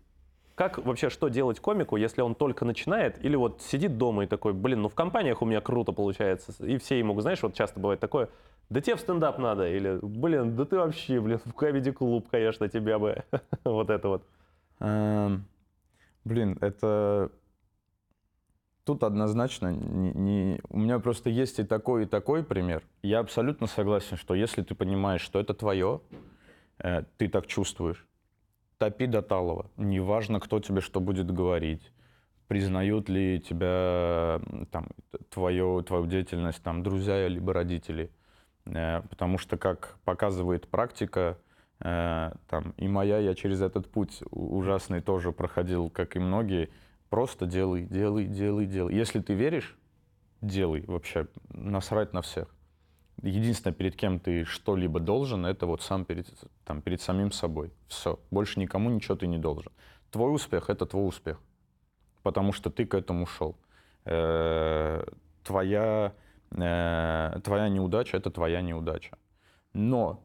Как вообще, что делать комику, если он только начинает, или вот сидит дома и такой, блин, ну в компаниях у меня круто получается, и все ему, знаешь, вот часто бывает такое, да тебе в стендап надо, или, блин, да ты вообще, блин, в комеди-клуб, конечно, тебя бы, вот это вот. Эм, блин, это тут однозначно не, не... У меня просто есть и такой, и такой пример. Я абсолютно согласен, что если ты понимаешь, что это твое, э, ты так чувствуешь, топи до талого. Неважно, кто тебе что будет говорить, признают ли тебя, там, твою, твою деятельность там, друзья либо родители. Э, потому что, как показывает практика, Э, там, и моя, я через этот путь ужасный тоже проходил, как и многие. Просто делай, делай, делай, делай. Если ты веришь, делай вообще, насрать на всех. Единственное, перед кем ты что-либо должен, это вот сам перед, там, перед самим собой. Все. Больше никому ничего ты не должен. Твой успех — это твой успех. Потому что ты к этому шел. Э, твоя, э, твоя неудача — это твоя неудача. Но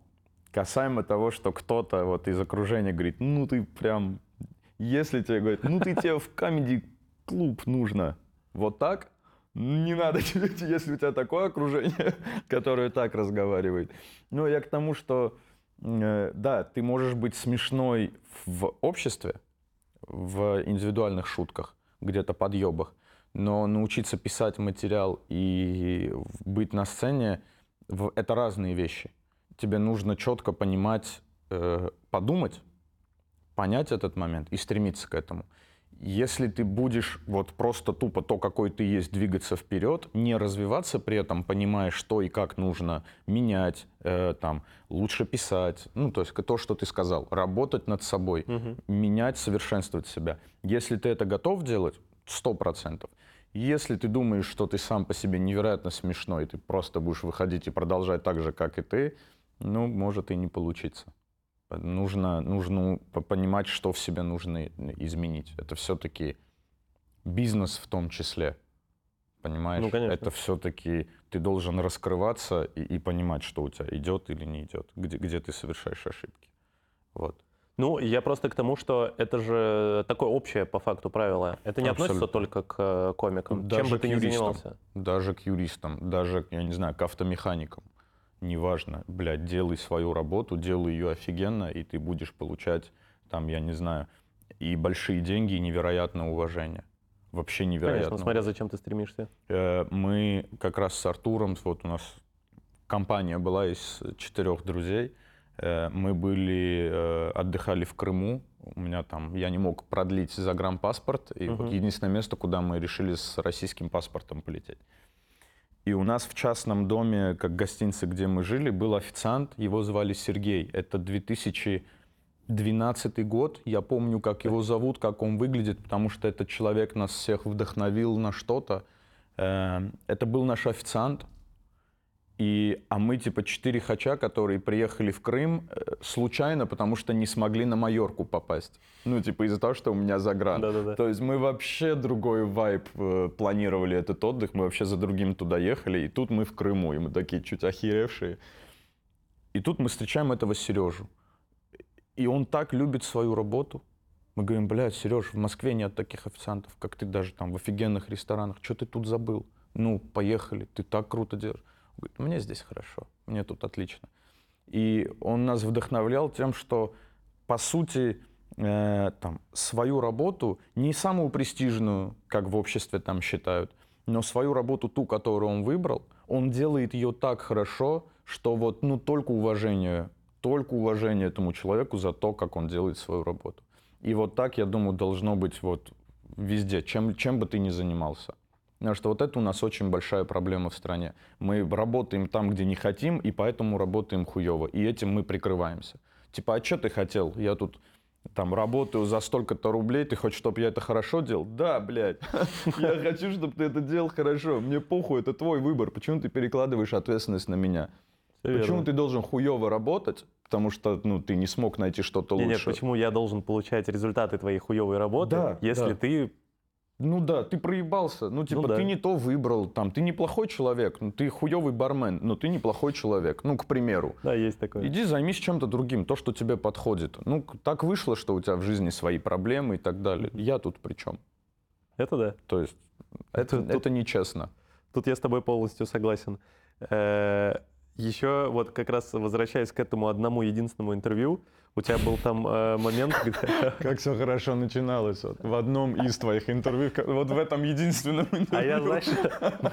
касаемо того, что кто-то вот из окружения говорит, ну ты прям, если тебе говорят, ну ты тебе в камеди-клуб нужно вот так, не надо тебе, если у тебя такое окружение, которое так разговаривает. Но я к тому, что э, да, ты можешь быть смешной в обществе, в индивидуальных шутках, где-то подъебах, но научиться писать материал и быть на сцене — это разные вещи. Тебе нужно четко понимать, э, подумать, понять этот момент и стремиться к этому. Если ты будешь вот просто тупо то, какой ты есть, двигаться вперед, не развиваться при этом, понимая, что и как нужно менять, э, там, лучше писать, ну, то есть то, что ты сказал, работать над собой, угу. менять, совершенствовать себя. Если ты это готов делать, сто процентов. Если ты думаешь, что ты сам по себе невероятно смешной, и ты просто будешь выходить и продолжать так же, как и ты, ну, может и не получиться нужно, нужно понимать, что в себе нужно изменить. Это все-таки бизнес в том числе. Понимаешь? Ну, конечно. Это все-таки ты должен раскрываться и, и понимать, что у тебя идет или не идет, где, где ты совершаешь ошибки. Вот. Ну, я просто к тому, что это же такое общее по факту правило. Это не Абсолютно. относится только к э, комикам. Даже Чем бы ты ни занимался. Даже к юристам, даже, я не знаю, к автомеханикам неважно, блядь, делай свою работу, делай ее офигенно, и ты будешь получать, там, я не знаю, и большие деньги, и невероятное уважение. Вообще невероятно. Конечно, смотря зачем ты стремишься. Э, мы как раз с Артуром, вот у нас компания была из четырех друзей, мы были, э, отдыхали в Крыму, у меня там, я не мог продлить загранпаспорт, и угу. вот единственное место, куда мы решили с российским паспортом полететь. И у нас в частном доме, как гостинице, где мы жили, был официант, его звали Сергей. Это 2012 год. Я помню, как его зовут, как он выглядит, потому что этот человек нас всех вдохновил на что-то. Эм, это был наш официант, и, а мы типа четыре хача, которые приехали в Крым э, случайно, потому что не смогли на Майорку попасть. Ну, типа из-за того, что у меня загран. Да-да-да. То есть мы вообще другой вайб э, планировали этот отдых, мы вообще за другим туда ехали, и тут мы в Крыму, и мы такие чуть охеревшие. И тут мы встречаем этого Сережу. И он так любит свою работу. Мы говорим, блядь, Сереж, в Москве нет таких официантов, как ты даже там в офигенных ресторанах. Что ты тут забыл? Ну, поехали, ты так круто делаешь. Говорит, мне здесь хорошо, мне тут отлично. И он нас вдохновлял тем, что, по сути, э, там, свою работу, не самую престижную, как в обществе там считают, но свою работу, ту, которую он выбрал, он делает ее так хорошо, что вот, ну, только уважение, только уважение этому человеку за то, как он делает свою работу. И вот так, я думаю, должно быть вот везде, чем, чем бы ты ни занимался. Потому что вот это у нас очень большая проблема в стране. Мы работаем там, где не хотим, и поэтому работаем хуево. И этим мы прикрываемся. Типа, а что ты хотел? Я тут там работаю за столько-то рублей, ты хочешь, чтобы я это хорошо делал? Да, блядь. Я хочу, чтобы ты это делал хорошо. Мне похуй, это твой выбор. Почему ты перекладываешь ответственность на меня? Почему ты должен хуево работать? Потому что ну, ты не смог найти что-то лучше. Нет, почему я должен получать результаты твоей хуевой работы, да, если да. ты ну да, ты проебался. Ну, типа, ну, да. ты не то выбрал, там, ты неплохой человек, ну, ты хуевый бармен, но ты неплохой человек. Ну, к примеру. Да, есть такое. Иди займись чем-то другим, то, что тебе подходит. Ну, так вышло, что у тебя в жизни свои проблемы и так далее. Я тут при чем? Это да. То есть, это, тут, это нечестно. Тут я с тобой полностью согласен. Э, Еще вот как раз возвращаясь к этому одному единственному интервью, у тебя был там э, момент, где... Как все хорошо начиналось вот, в одном из твоих интервью, вот в этом единственном интервью. А я, знаешь,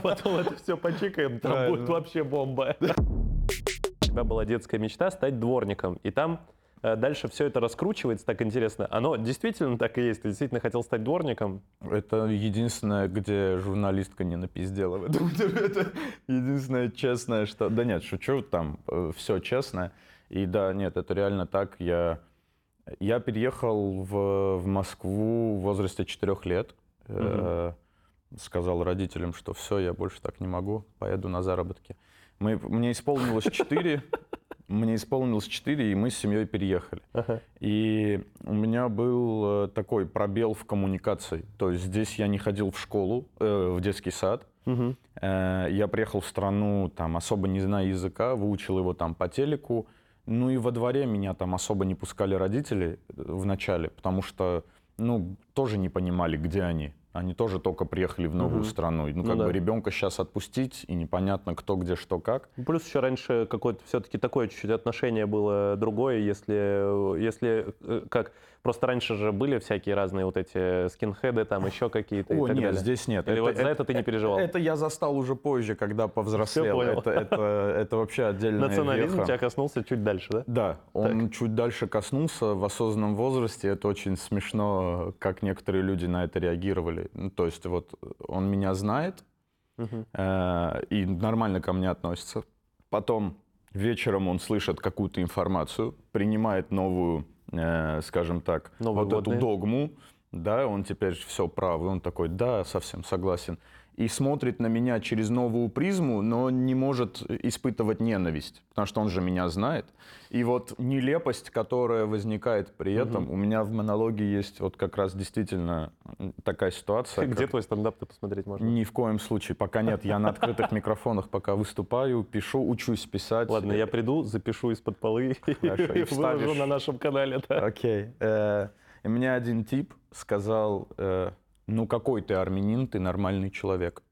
потом это все почикаем, там Правильно. будет вообще бомба. У тебя была детская мечта стать дворником, и там э, дальше все это раскручивается так интересно. Оно действительно так и есть? Ты действительно хотел стать дворником? Это единственное, где журналистка не напиздела в этом Это единственное честное, что... Да нет, шучу, там э, все честное. И да, нет, это реально так. Я, я переехал в, в Москву в возрасте 4 лет. Угу. Э, сказал родителям, что все, я больше так не могу, поеду на заработки. Мы, мне исполнилось 4, мне исполнилось 4, и мы с семьей переехали. Ага. И у меня был э, такой пробел в коммуникации. То есть здесь я не ходил в школу, э, в детский сад. Мгм. Э, Я приехал в страну, там, особо не зная языка, выучил его там по телеку. Ну и во дворе меня там особо не пускали родители э, в начале, потому что, ну, тоже не понимали, где они. Они тоже только приехали в новую Мгм. страну. Ну, Ну как да. бы ребенка сейчас отпустить, и непонятно, кто, где, что, как. Ну, Плюс еще раньше какое-то все-таки такое чуть-чуть отношение было другое, если, если э, как просто раньше же были всякие разные вот эти скинхеды, там еще какие-то и О, так нет, далее. здесь нет. Или вот за это ты не переживал? Это я застал уже позже, когда повзрослел. понял. Это, это, это вообще отдельная Национализм веха. тебя коснулся чуть дальше, да? Да, он чуть дальше коснулся в осознанном возрасте. Это очень смешно, как некоторые люди на это реагировали. Ну, то есть вот он меня знает Мгм. э, и нормально ко мне относится. Потом вечером он слышит какую-то информацию, принимает новую, э, скажем так, Новые вот эту догму. Да, он теперь все правый. Он такой, да, совсем согласен. И смотрит на меня через новую призму, но не может испытывать ненависть, потому что он же меня знает. И вот нелепость, которая возникает при этом, у меня в монологе есть вот как раз действительно такая ситуация. Где как- твой стендап-то посмотреть можно? Ни в коем случае, пока нет. Я на открытых микрофонах пока выступаю, пишу, учусь писать. Ладно, я приду, запишу из-под полы и выложу на нашем канале. Окей. Э, И мне один тип сказал, э, ну какой ты армянин, ты нормальный человек.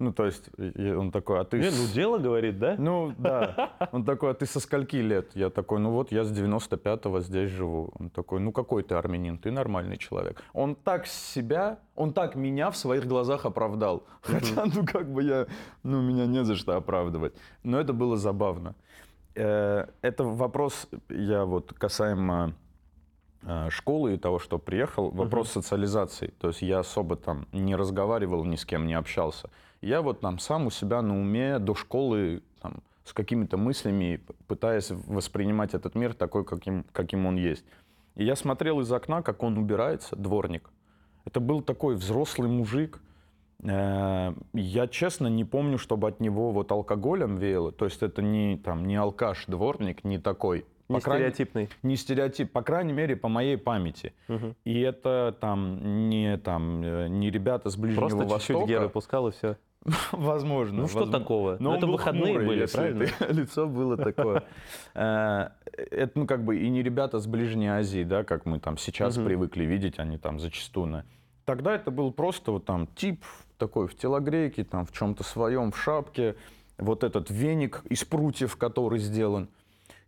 Ну то есть он такой, а ты... Не, ну дело говорит, да? Ну, да. Он такой, а ты со скольки лет? Я такой, ну вот я с 95-го здесь живу. Он такой, ну какой ты армянин? Ты нормальный человек. Он так себя, он так меня в своих глазах оправдал. Хотя, ну как бы я, ну меня не за что оправдывать. Но это было забавно. Э, Это вопрос, я вот касаемо школы и того, что приехал, вопрос социализации. То есть я особо там не разговаривал ни с кем, не общался. Я вот там сам у себя на уме до школы там, с какими-то мыслями, пытаясь воспринимать этот мир такой, каким, каким он есть. И я смотрел из окна, как он убирается, дворник. Это был такой взрослый мужик. Э, Я честно не помню, чтобы от него вот алкоголем веяло. То есть это не, там, не алкаш, дворник, не такой. Не стереотипный. не стереотип, по крайней мере, по моей памяти. Мгм. И это там не, там, э, не ребята с Ближнего Просто чуть-чуть Востока. геры пускал и все. Возможно. Ну что возможно. такого? Но Ну, это выходные хмурый, были, правильно? ты- Лицо было такое. Э, Это, ну, как бы и не ребята с Ближней Азии, да, как мы там сейчас привыкли видеть, они там зачастую. на- Тогда это был просто вот там тип такой в телогрейке, там в чем-то своем, в шапке, вот этот веник из прутьев, который сделан.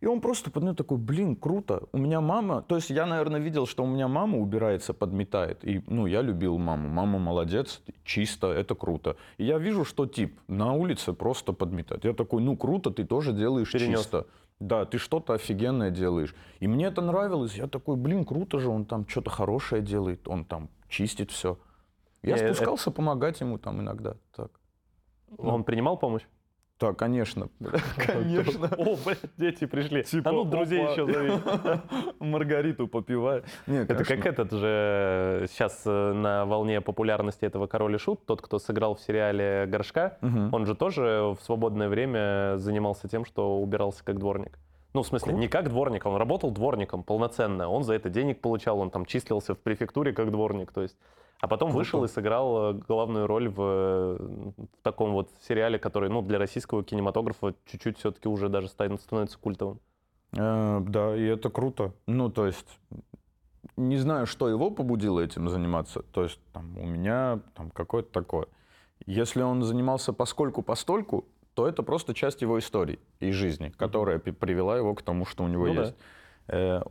И он просто под ним такой, блин, круто. У меня мама, то есть я, наверное, видел, что у меня мама убирается, подметает. И, ну, я любил маму. Мама молодец, чисто, это круто. И я вижу, что тип на улице просто подметает. Я такой, ну, круто, ты тоже делаешь Перенес. чисто. Да, ты что-то офигенное делаешь. И мне это нравилось. Я такой, блин, круто же, он там что-то хорошее делает, он там чистит все. Я Не, это- спускался помогать ему там иногда. Так, Он принимал помощь? Так конечно. Конечно. О, блядь, дети пришли. Типа, а ну, друзей еще зови. Маргариту попиваю. Не, Это как этот же сейчас на волне популярности этого Король и Шут, тот, кто сыграл в сериале Горшка, он же тоже в свободное время занимался тем, что убирался как дворник. Ну, в смысле, Круто. не как дворник, он работал дворником полноценно. Он за это денег получал, он там числился в префектуре как дворник. То есть, а потом Круто. вышел и сыграл э, главную роль в, э, в таком вот сериале, который, ну, для российского кинематографа чуть-чуть все-таки уже даже ста- становится культовым. Э, Да, и это круто. Ну, то есть, не знаю, что его побудило этим заниматься. То есть, там, у меня там какое-то такое. Если он занимался поскольку постольку, то это просто часть его истории и жизни, которая привела его к тому, что у него Ну да. есть. Э,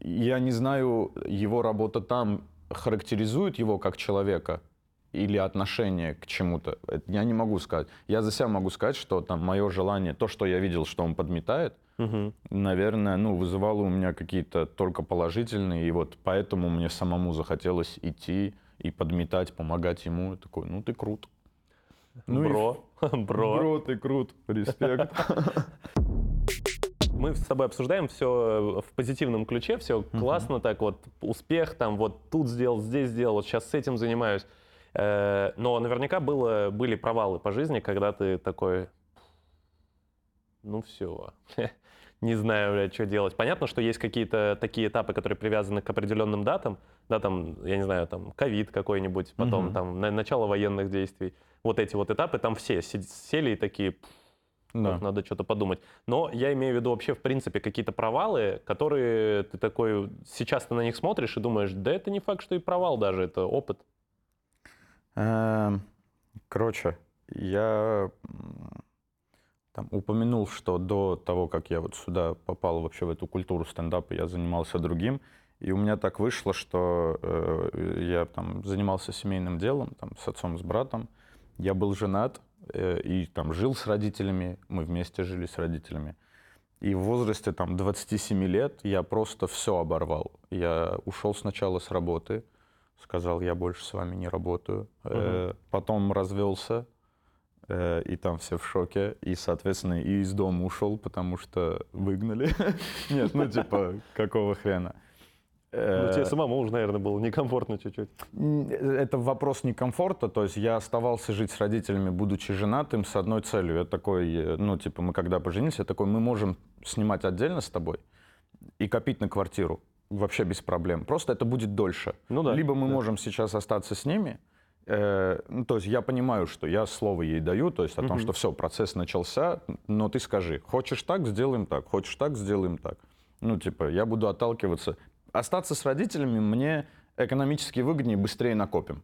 Я не знаю, его работа там характеризует его как человека или отношение к чему-то. Я не могу сказать. Я за себя могу сказать, что там мое желание, то, что я видел, что он подметает, Мгм. наверное, ну, вызывало у меня какие-то только положительные, и вот поэтому мне самому захотелось идти и подметать, помогать ему. Я такой, ну ты крут. Ну и Бро, бро. Бро, ты крут, респект. Мы с тобой обсуждаем все в позитивном ключе, все классно так вот, успех там, вот тут сделал, здесь сделал, вот сейчас с этим занимаюсь. Э, Но наверняка было, были провалы по жизни, когда ты такой, ну все, не знаю, блядь, что делать. Понятно, что есть какие-то такие этапы, которые привязаны к определенным датам, да, там, я не знаю, там, ковид какой-нибудь, потом Мгм. там на- начало военных действий. Вот эти вот этапы, там все се- сели и такие, «Пф, Да. вот надо что-то подумать. Но я имею в виду вообще, в принципе, какие-то провалы, которые ты такой, сейчас ты на них смотришь и думаешь, да это не факт, что и провал даже, это опыт. Эм, Короче, я там упомянул, что до того, как я вот сюда попал вообще в эту культуру стендапа, я занимался другим. И у меня так вышло, что э, я там занимался семейным делом, там, с отцом, с братом. Я был женат и там жил с родителями, мы вместе жили с родителями. И в возрасте там 27 лет я просто все оборвал. Я ушел сначала с работы, сказал, я больше с вами не работаю. Э, потом развелся, э, и там все в шоке. И, соответственно, и из дома ушел, потому что выгнали. Нет, ну типа, какого хрена? Ну, Э, тебе самому уже, наверное, было некомфортно чуть-чуть. Это вопрос не комфорта, то есть я оставался жить с родителями, будучи женатым, с одной целью. Я такой, э, ну, типа, мы когда поженились, я такой, мы можем снимать отдельно с тобой и копить на квартиру. Вообще без проблем. Просто это будет дольше. Ну да, Либо мы да. можем сейчас остаться с ними, э, ну, то есть я понимаю, что я слово ей даю, то есть о том, что все, процесс начался, но ты скажи, хочешь так, сделаем так, хочешь так, сделаем так. Ну, типа, я буду отталкиваться. Остаться с родителями мне экономически выгоднее, быстрее накопим.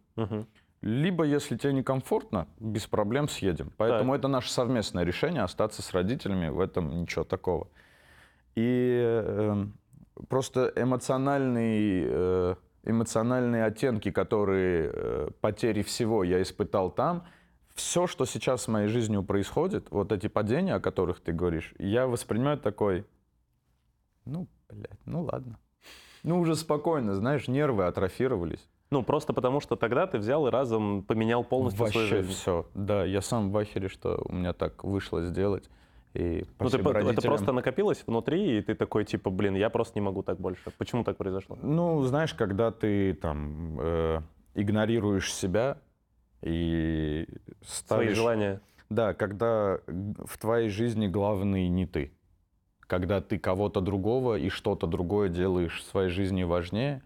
Либо, если тебе некомфортно, без проблем съедем. Поэтому это наше совместное решение остаться с родителями, в этом ничего такого. И э, просто эмоциональный, э, эмоциональные оттенки, которые э, потери всего я испытал там, все, что сейчас с моей жизнью происходит, вот эти падения, о которых ты говоришь, я воспринимаю такой, ну, блядь, ну ладно. Ну, уже спокойно, знаешь, нервы атрофировались. Ну, просто потому что тогда ты взял и разом поменял полностью свою Вообще жизнь. все. Да, я сам в ахере, что у меня так вышло сделать. И Ну, ты, по- это родителям. просто накопилось внутри, и ты такой, типа, блин, я просто не могу так больше. Почему так произошло? Ну, знаешь, когда ты там э, игнорируешь себя и Свои ставишь... желания. Да, когда в твоей жизни главный не ты. Когда ты кого-то другого и что-то другое делаешь в своей жизни важнее,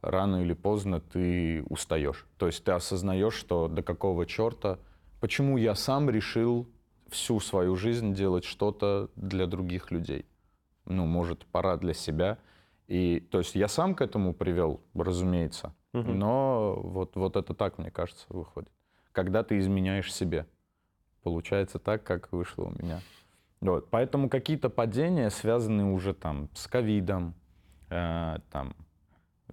рано или поздно ты устаешь. То есть ты осознаешь, что до какого черта, почему я сам решил всю свою жизнь делать что-то для других людей. Ну, может, пора для себя. И, то есть я сам к этому привел, разумеется. Мгм. Но вот, вот это так, мне кажется, выходит. Когда ты изменяешь себе. Получается так, как вышло у меня. Вот. Поэтому какие-то падения связаны уже там с ковидом, э, там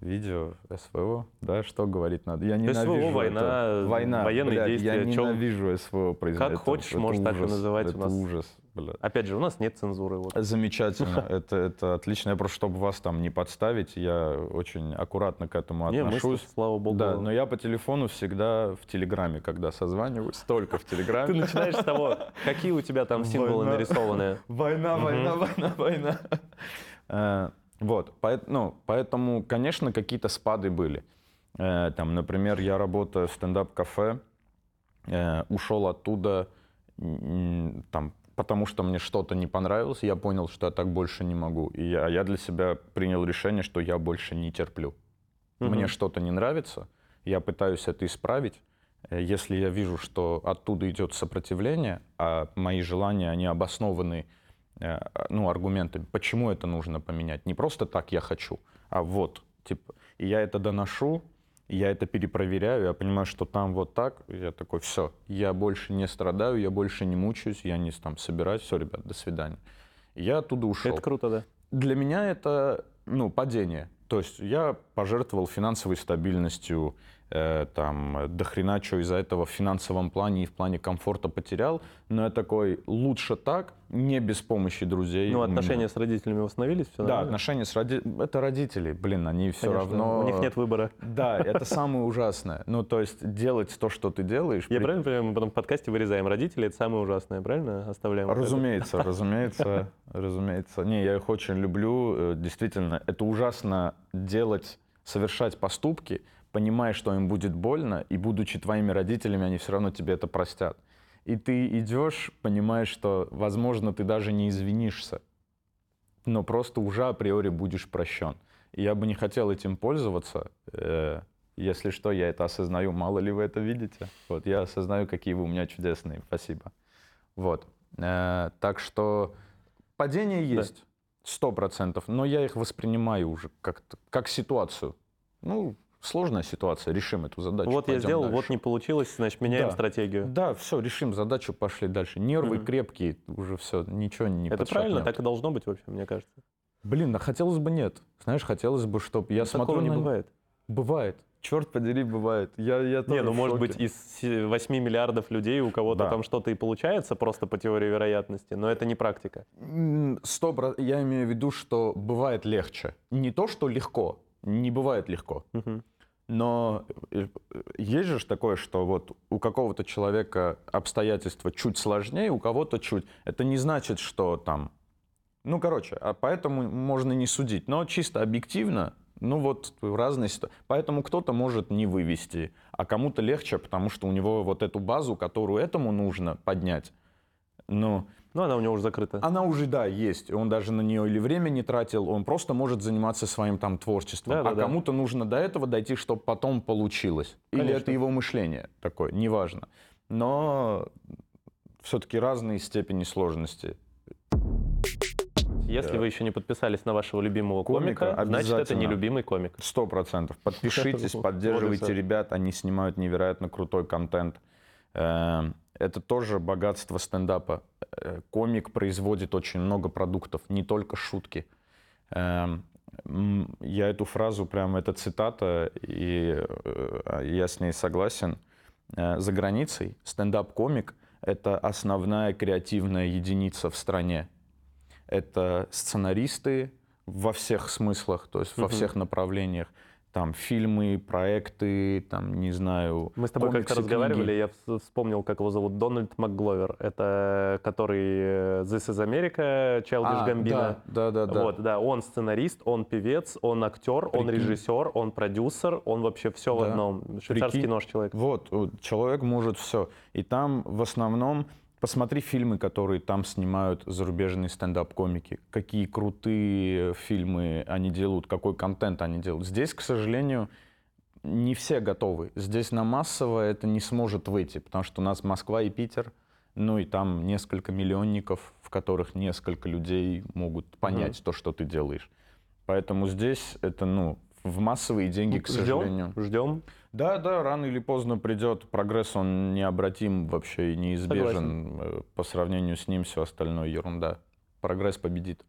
видео СВО, да, что говорить надо. Я ненавижу война, это. война, военные блядь, действия, Я ненавижу СВО производить. Как хочешь, можешь так и называть у Это нас. ужас, блядь. Опять же, у нас нет цензуры. Вот. Замечательно, это, это отлично. Я просто, чтобы вас там не подставить, я очень аккуратно к этому Не, мы, отношусь. слава богу. Да, но я по телефону всегда в Телеграме, когда созваниваюсь, только в Телеграме. Ты начинаешь с того, какие у тебя там символы нарисованы. Война, война, война, война. Вот, ну, поэтому, конечно, какие-то спады были. Э, Там, например, я работаю в стендап-кафе, э, ушел оттуда, там, потому что мне что-то не понравилось, я понял, что я так больше не могу. И я, я для себя принял решение, что я больше не терплю. Мне Мгм. что-то не нравится, я пытаюсь это исправить. Э, Если я вижу, что оттуда идет сопротивление, а мои желания, они обоснованы ну, аргументами, почему это нужно поменять. Не просто так я хочу, а вот. Типа, и я это доношу, я это перепроверяю, я понимаю, что там вот так, я такой, все, я больше не страдаю, я больше не мучаюсь, я не там собираюсь, все, ребят, до свидания. И я оттуда ушел. Это круто, да. Для меня это ну, падение. То есть я пожертвовал финансовой стабильностью, э, там, до хрена что из-за этого в финансовом плане и в плане комфорта потерял, но я такой, лучше так, не без помощи друзей. Ну, отношения с родителями восстановились, все Да, отношения с родителями, это родители, блин, они все равно... У них нет выбора. Да, это самое ужасное. Ну, то есть делать то, что ты делаешь... Я правильно понимаю, мы потом в подкасте вырезаем родители, это самое ужасное, правильно? Оставляем. Разумеется, разумеется, разумеется. Не, я их очень люблю. э, Действительно, это ужасно делать, совершать поступки, понимая, что им будет больно, и будучи твоими родителями, они все равно тебе это простят. И ты идешь, понимаешь, что, возможно, ты даже не извинишься, но просто уже априори будешь прощен. И я бы не хотел этим пользоваться. Э, если что, я это осознаю. Мало ли вы это видите. Вот, я осознаю, какие вы у меня чудесные. Спасибо. Вот. Э, так что падение есть. Сто процентов. Но я их воспринимаю уже как, как ситуацию. Ну, сложная ситуация, решим эту задачу. Вот я сделал, дальше. вот не получилось, значит, меняем Да. стратегию. Да, все, решим задачу, пошли дальше. Нервы Мгм. крепкие, уже все, ничего не Это правильно, так и должно быть вообще, мне кажется. Блин, а хотелось бы нет. Знаешь, хотелось бы, чтобы я Ну, смотрю Такого не на- бывает. Бывает. Черт подери, бывает. Я, я Не, тоже ну в может быть из се- 8 миллиардов людей у кого-то Да. там что-то и получается просто по теории вероятности, но это не практика. М, Сто про- Я имею в виду, что бывает легче. Не то, что легко. Не бывает легко. Мгм. Но э, есть же такое, что вот у какого-то человека обстоятельства чуть сложнее, у кого-то чуть. Это не значит, что там... Ну, короче, а поэтому можно не судить. Но чисто объективно, ну вот разные ситуации. Поэтому кто-то может не вывести, а кому-то легче, потому что у него вот эту базу, которую этому нужно поднять, ну, Ну, она у него уже закрыта. она уже, да, есть. Он даже на нее или время не тратил, он просто может заниматься своим там творчеством. Да-да-да. а кому-то нужно до этого дойти, чтобы потом получилось. Или Конечно. это его мышление такое, неважно. Но все-таки разные степени сложности. Если да. вы еще не подписались на вашего любимого Комика, комика, значит, это не любимый комик. Сто процентов. Подпишитесь, поддерживайте ребят, они снимают невероятно крутой контент. Это тоже богатство стендапа. Э, Комик производит очень много продуктов, не только шутки. Эм, Я эту фразу, прям это цитата, и э, я с ней согласен. Э, За границей стендап-комик — это основная креативная единица в стране. Это сценаристы во всех смыслах, то есть во всех направлениях. Там фильмы, проекты, там, не знаю, Мы с тобой как-то разговаривали, я вс- вспомнил, как его зовут, Дональд МакГловер. Это который э, This is America, Childish А, Gambino. Да, да, да. да. Вот, да, он сценарист, он певец, он актер, он Прикинь. режиссер, он продюсер, он вообще все в Да. одном. Швейцарский Прикинь. нож человек. Вот, человек может все. И там в основном, посмотри фильмы, которые там снимают зарубежные стендап-комики. Какие крутые фильмы они делают, какой контент они делают. Здесь, к сожалению, не все готовы. Здесь на массовое это не сможет выйти, потому что у нас Москва и Питер, ну и там несколько миллионников, в которых несколько людей могут понять то, что ты делаешь. Поэтому здесь это, ну, в массовые деньги, к сожалению. Ждем, ждем. Да, да, рано или поздно придет. Прогресс, он необратим вообще и неизбежен. Э, По сравнению с ним все остальное ерунда. Прогресс победит.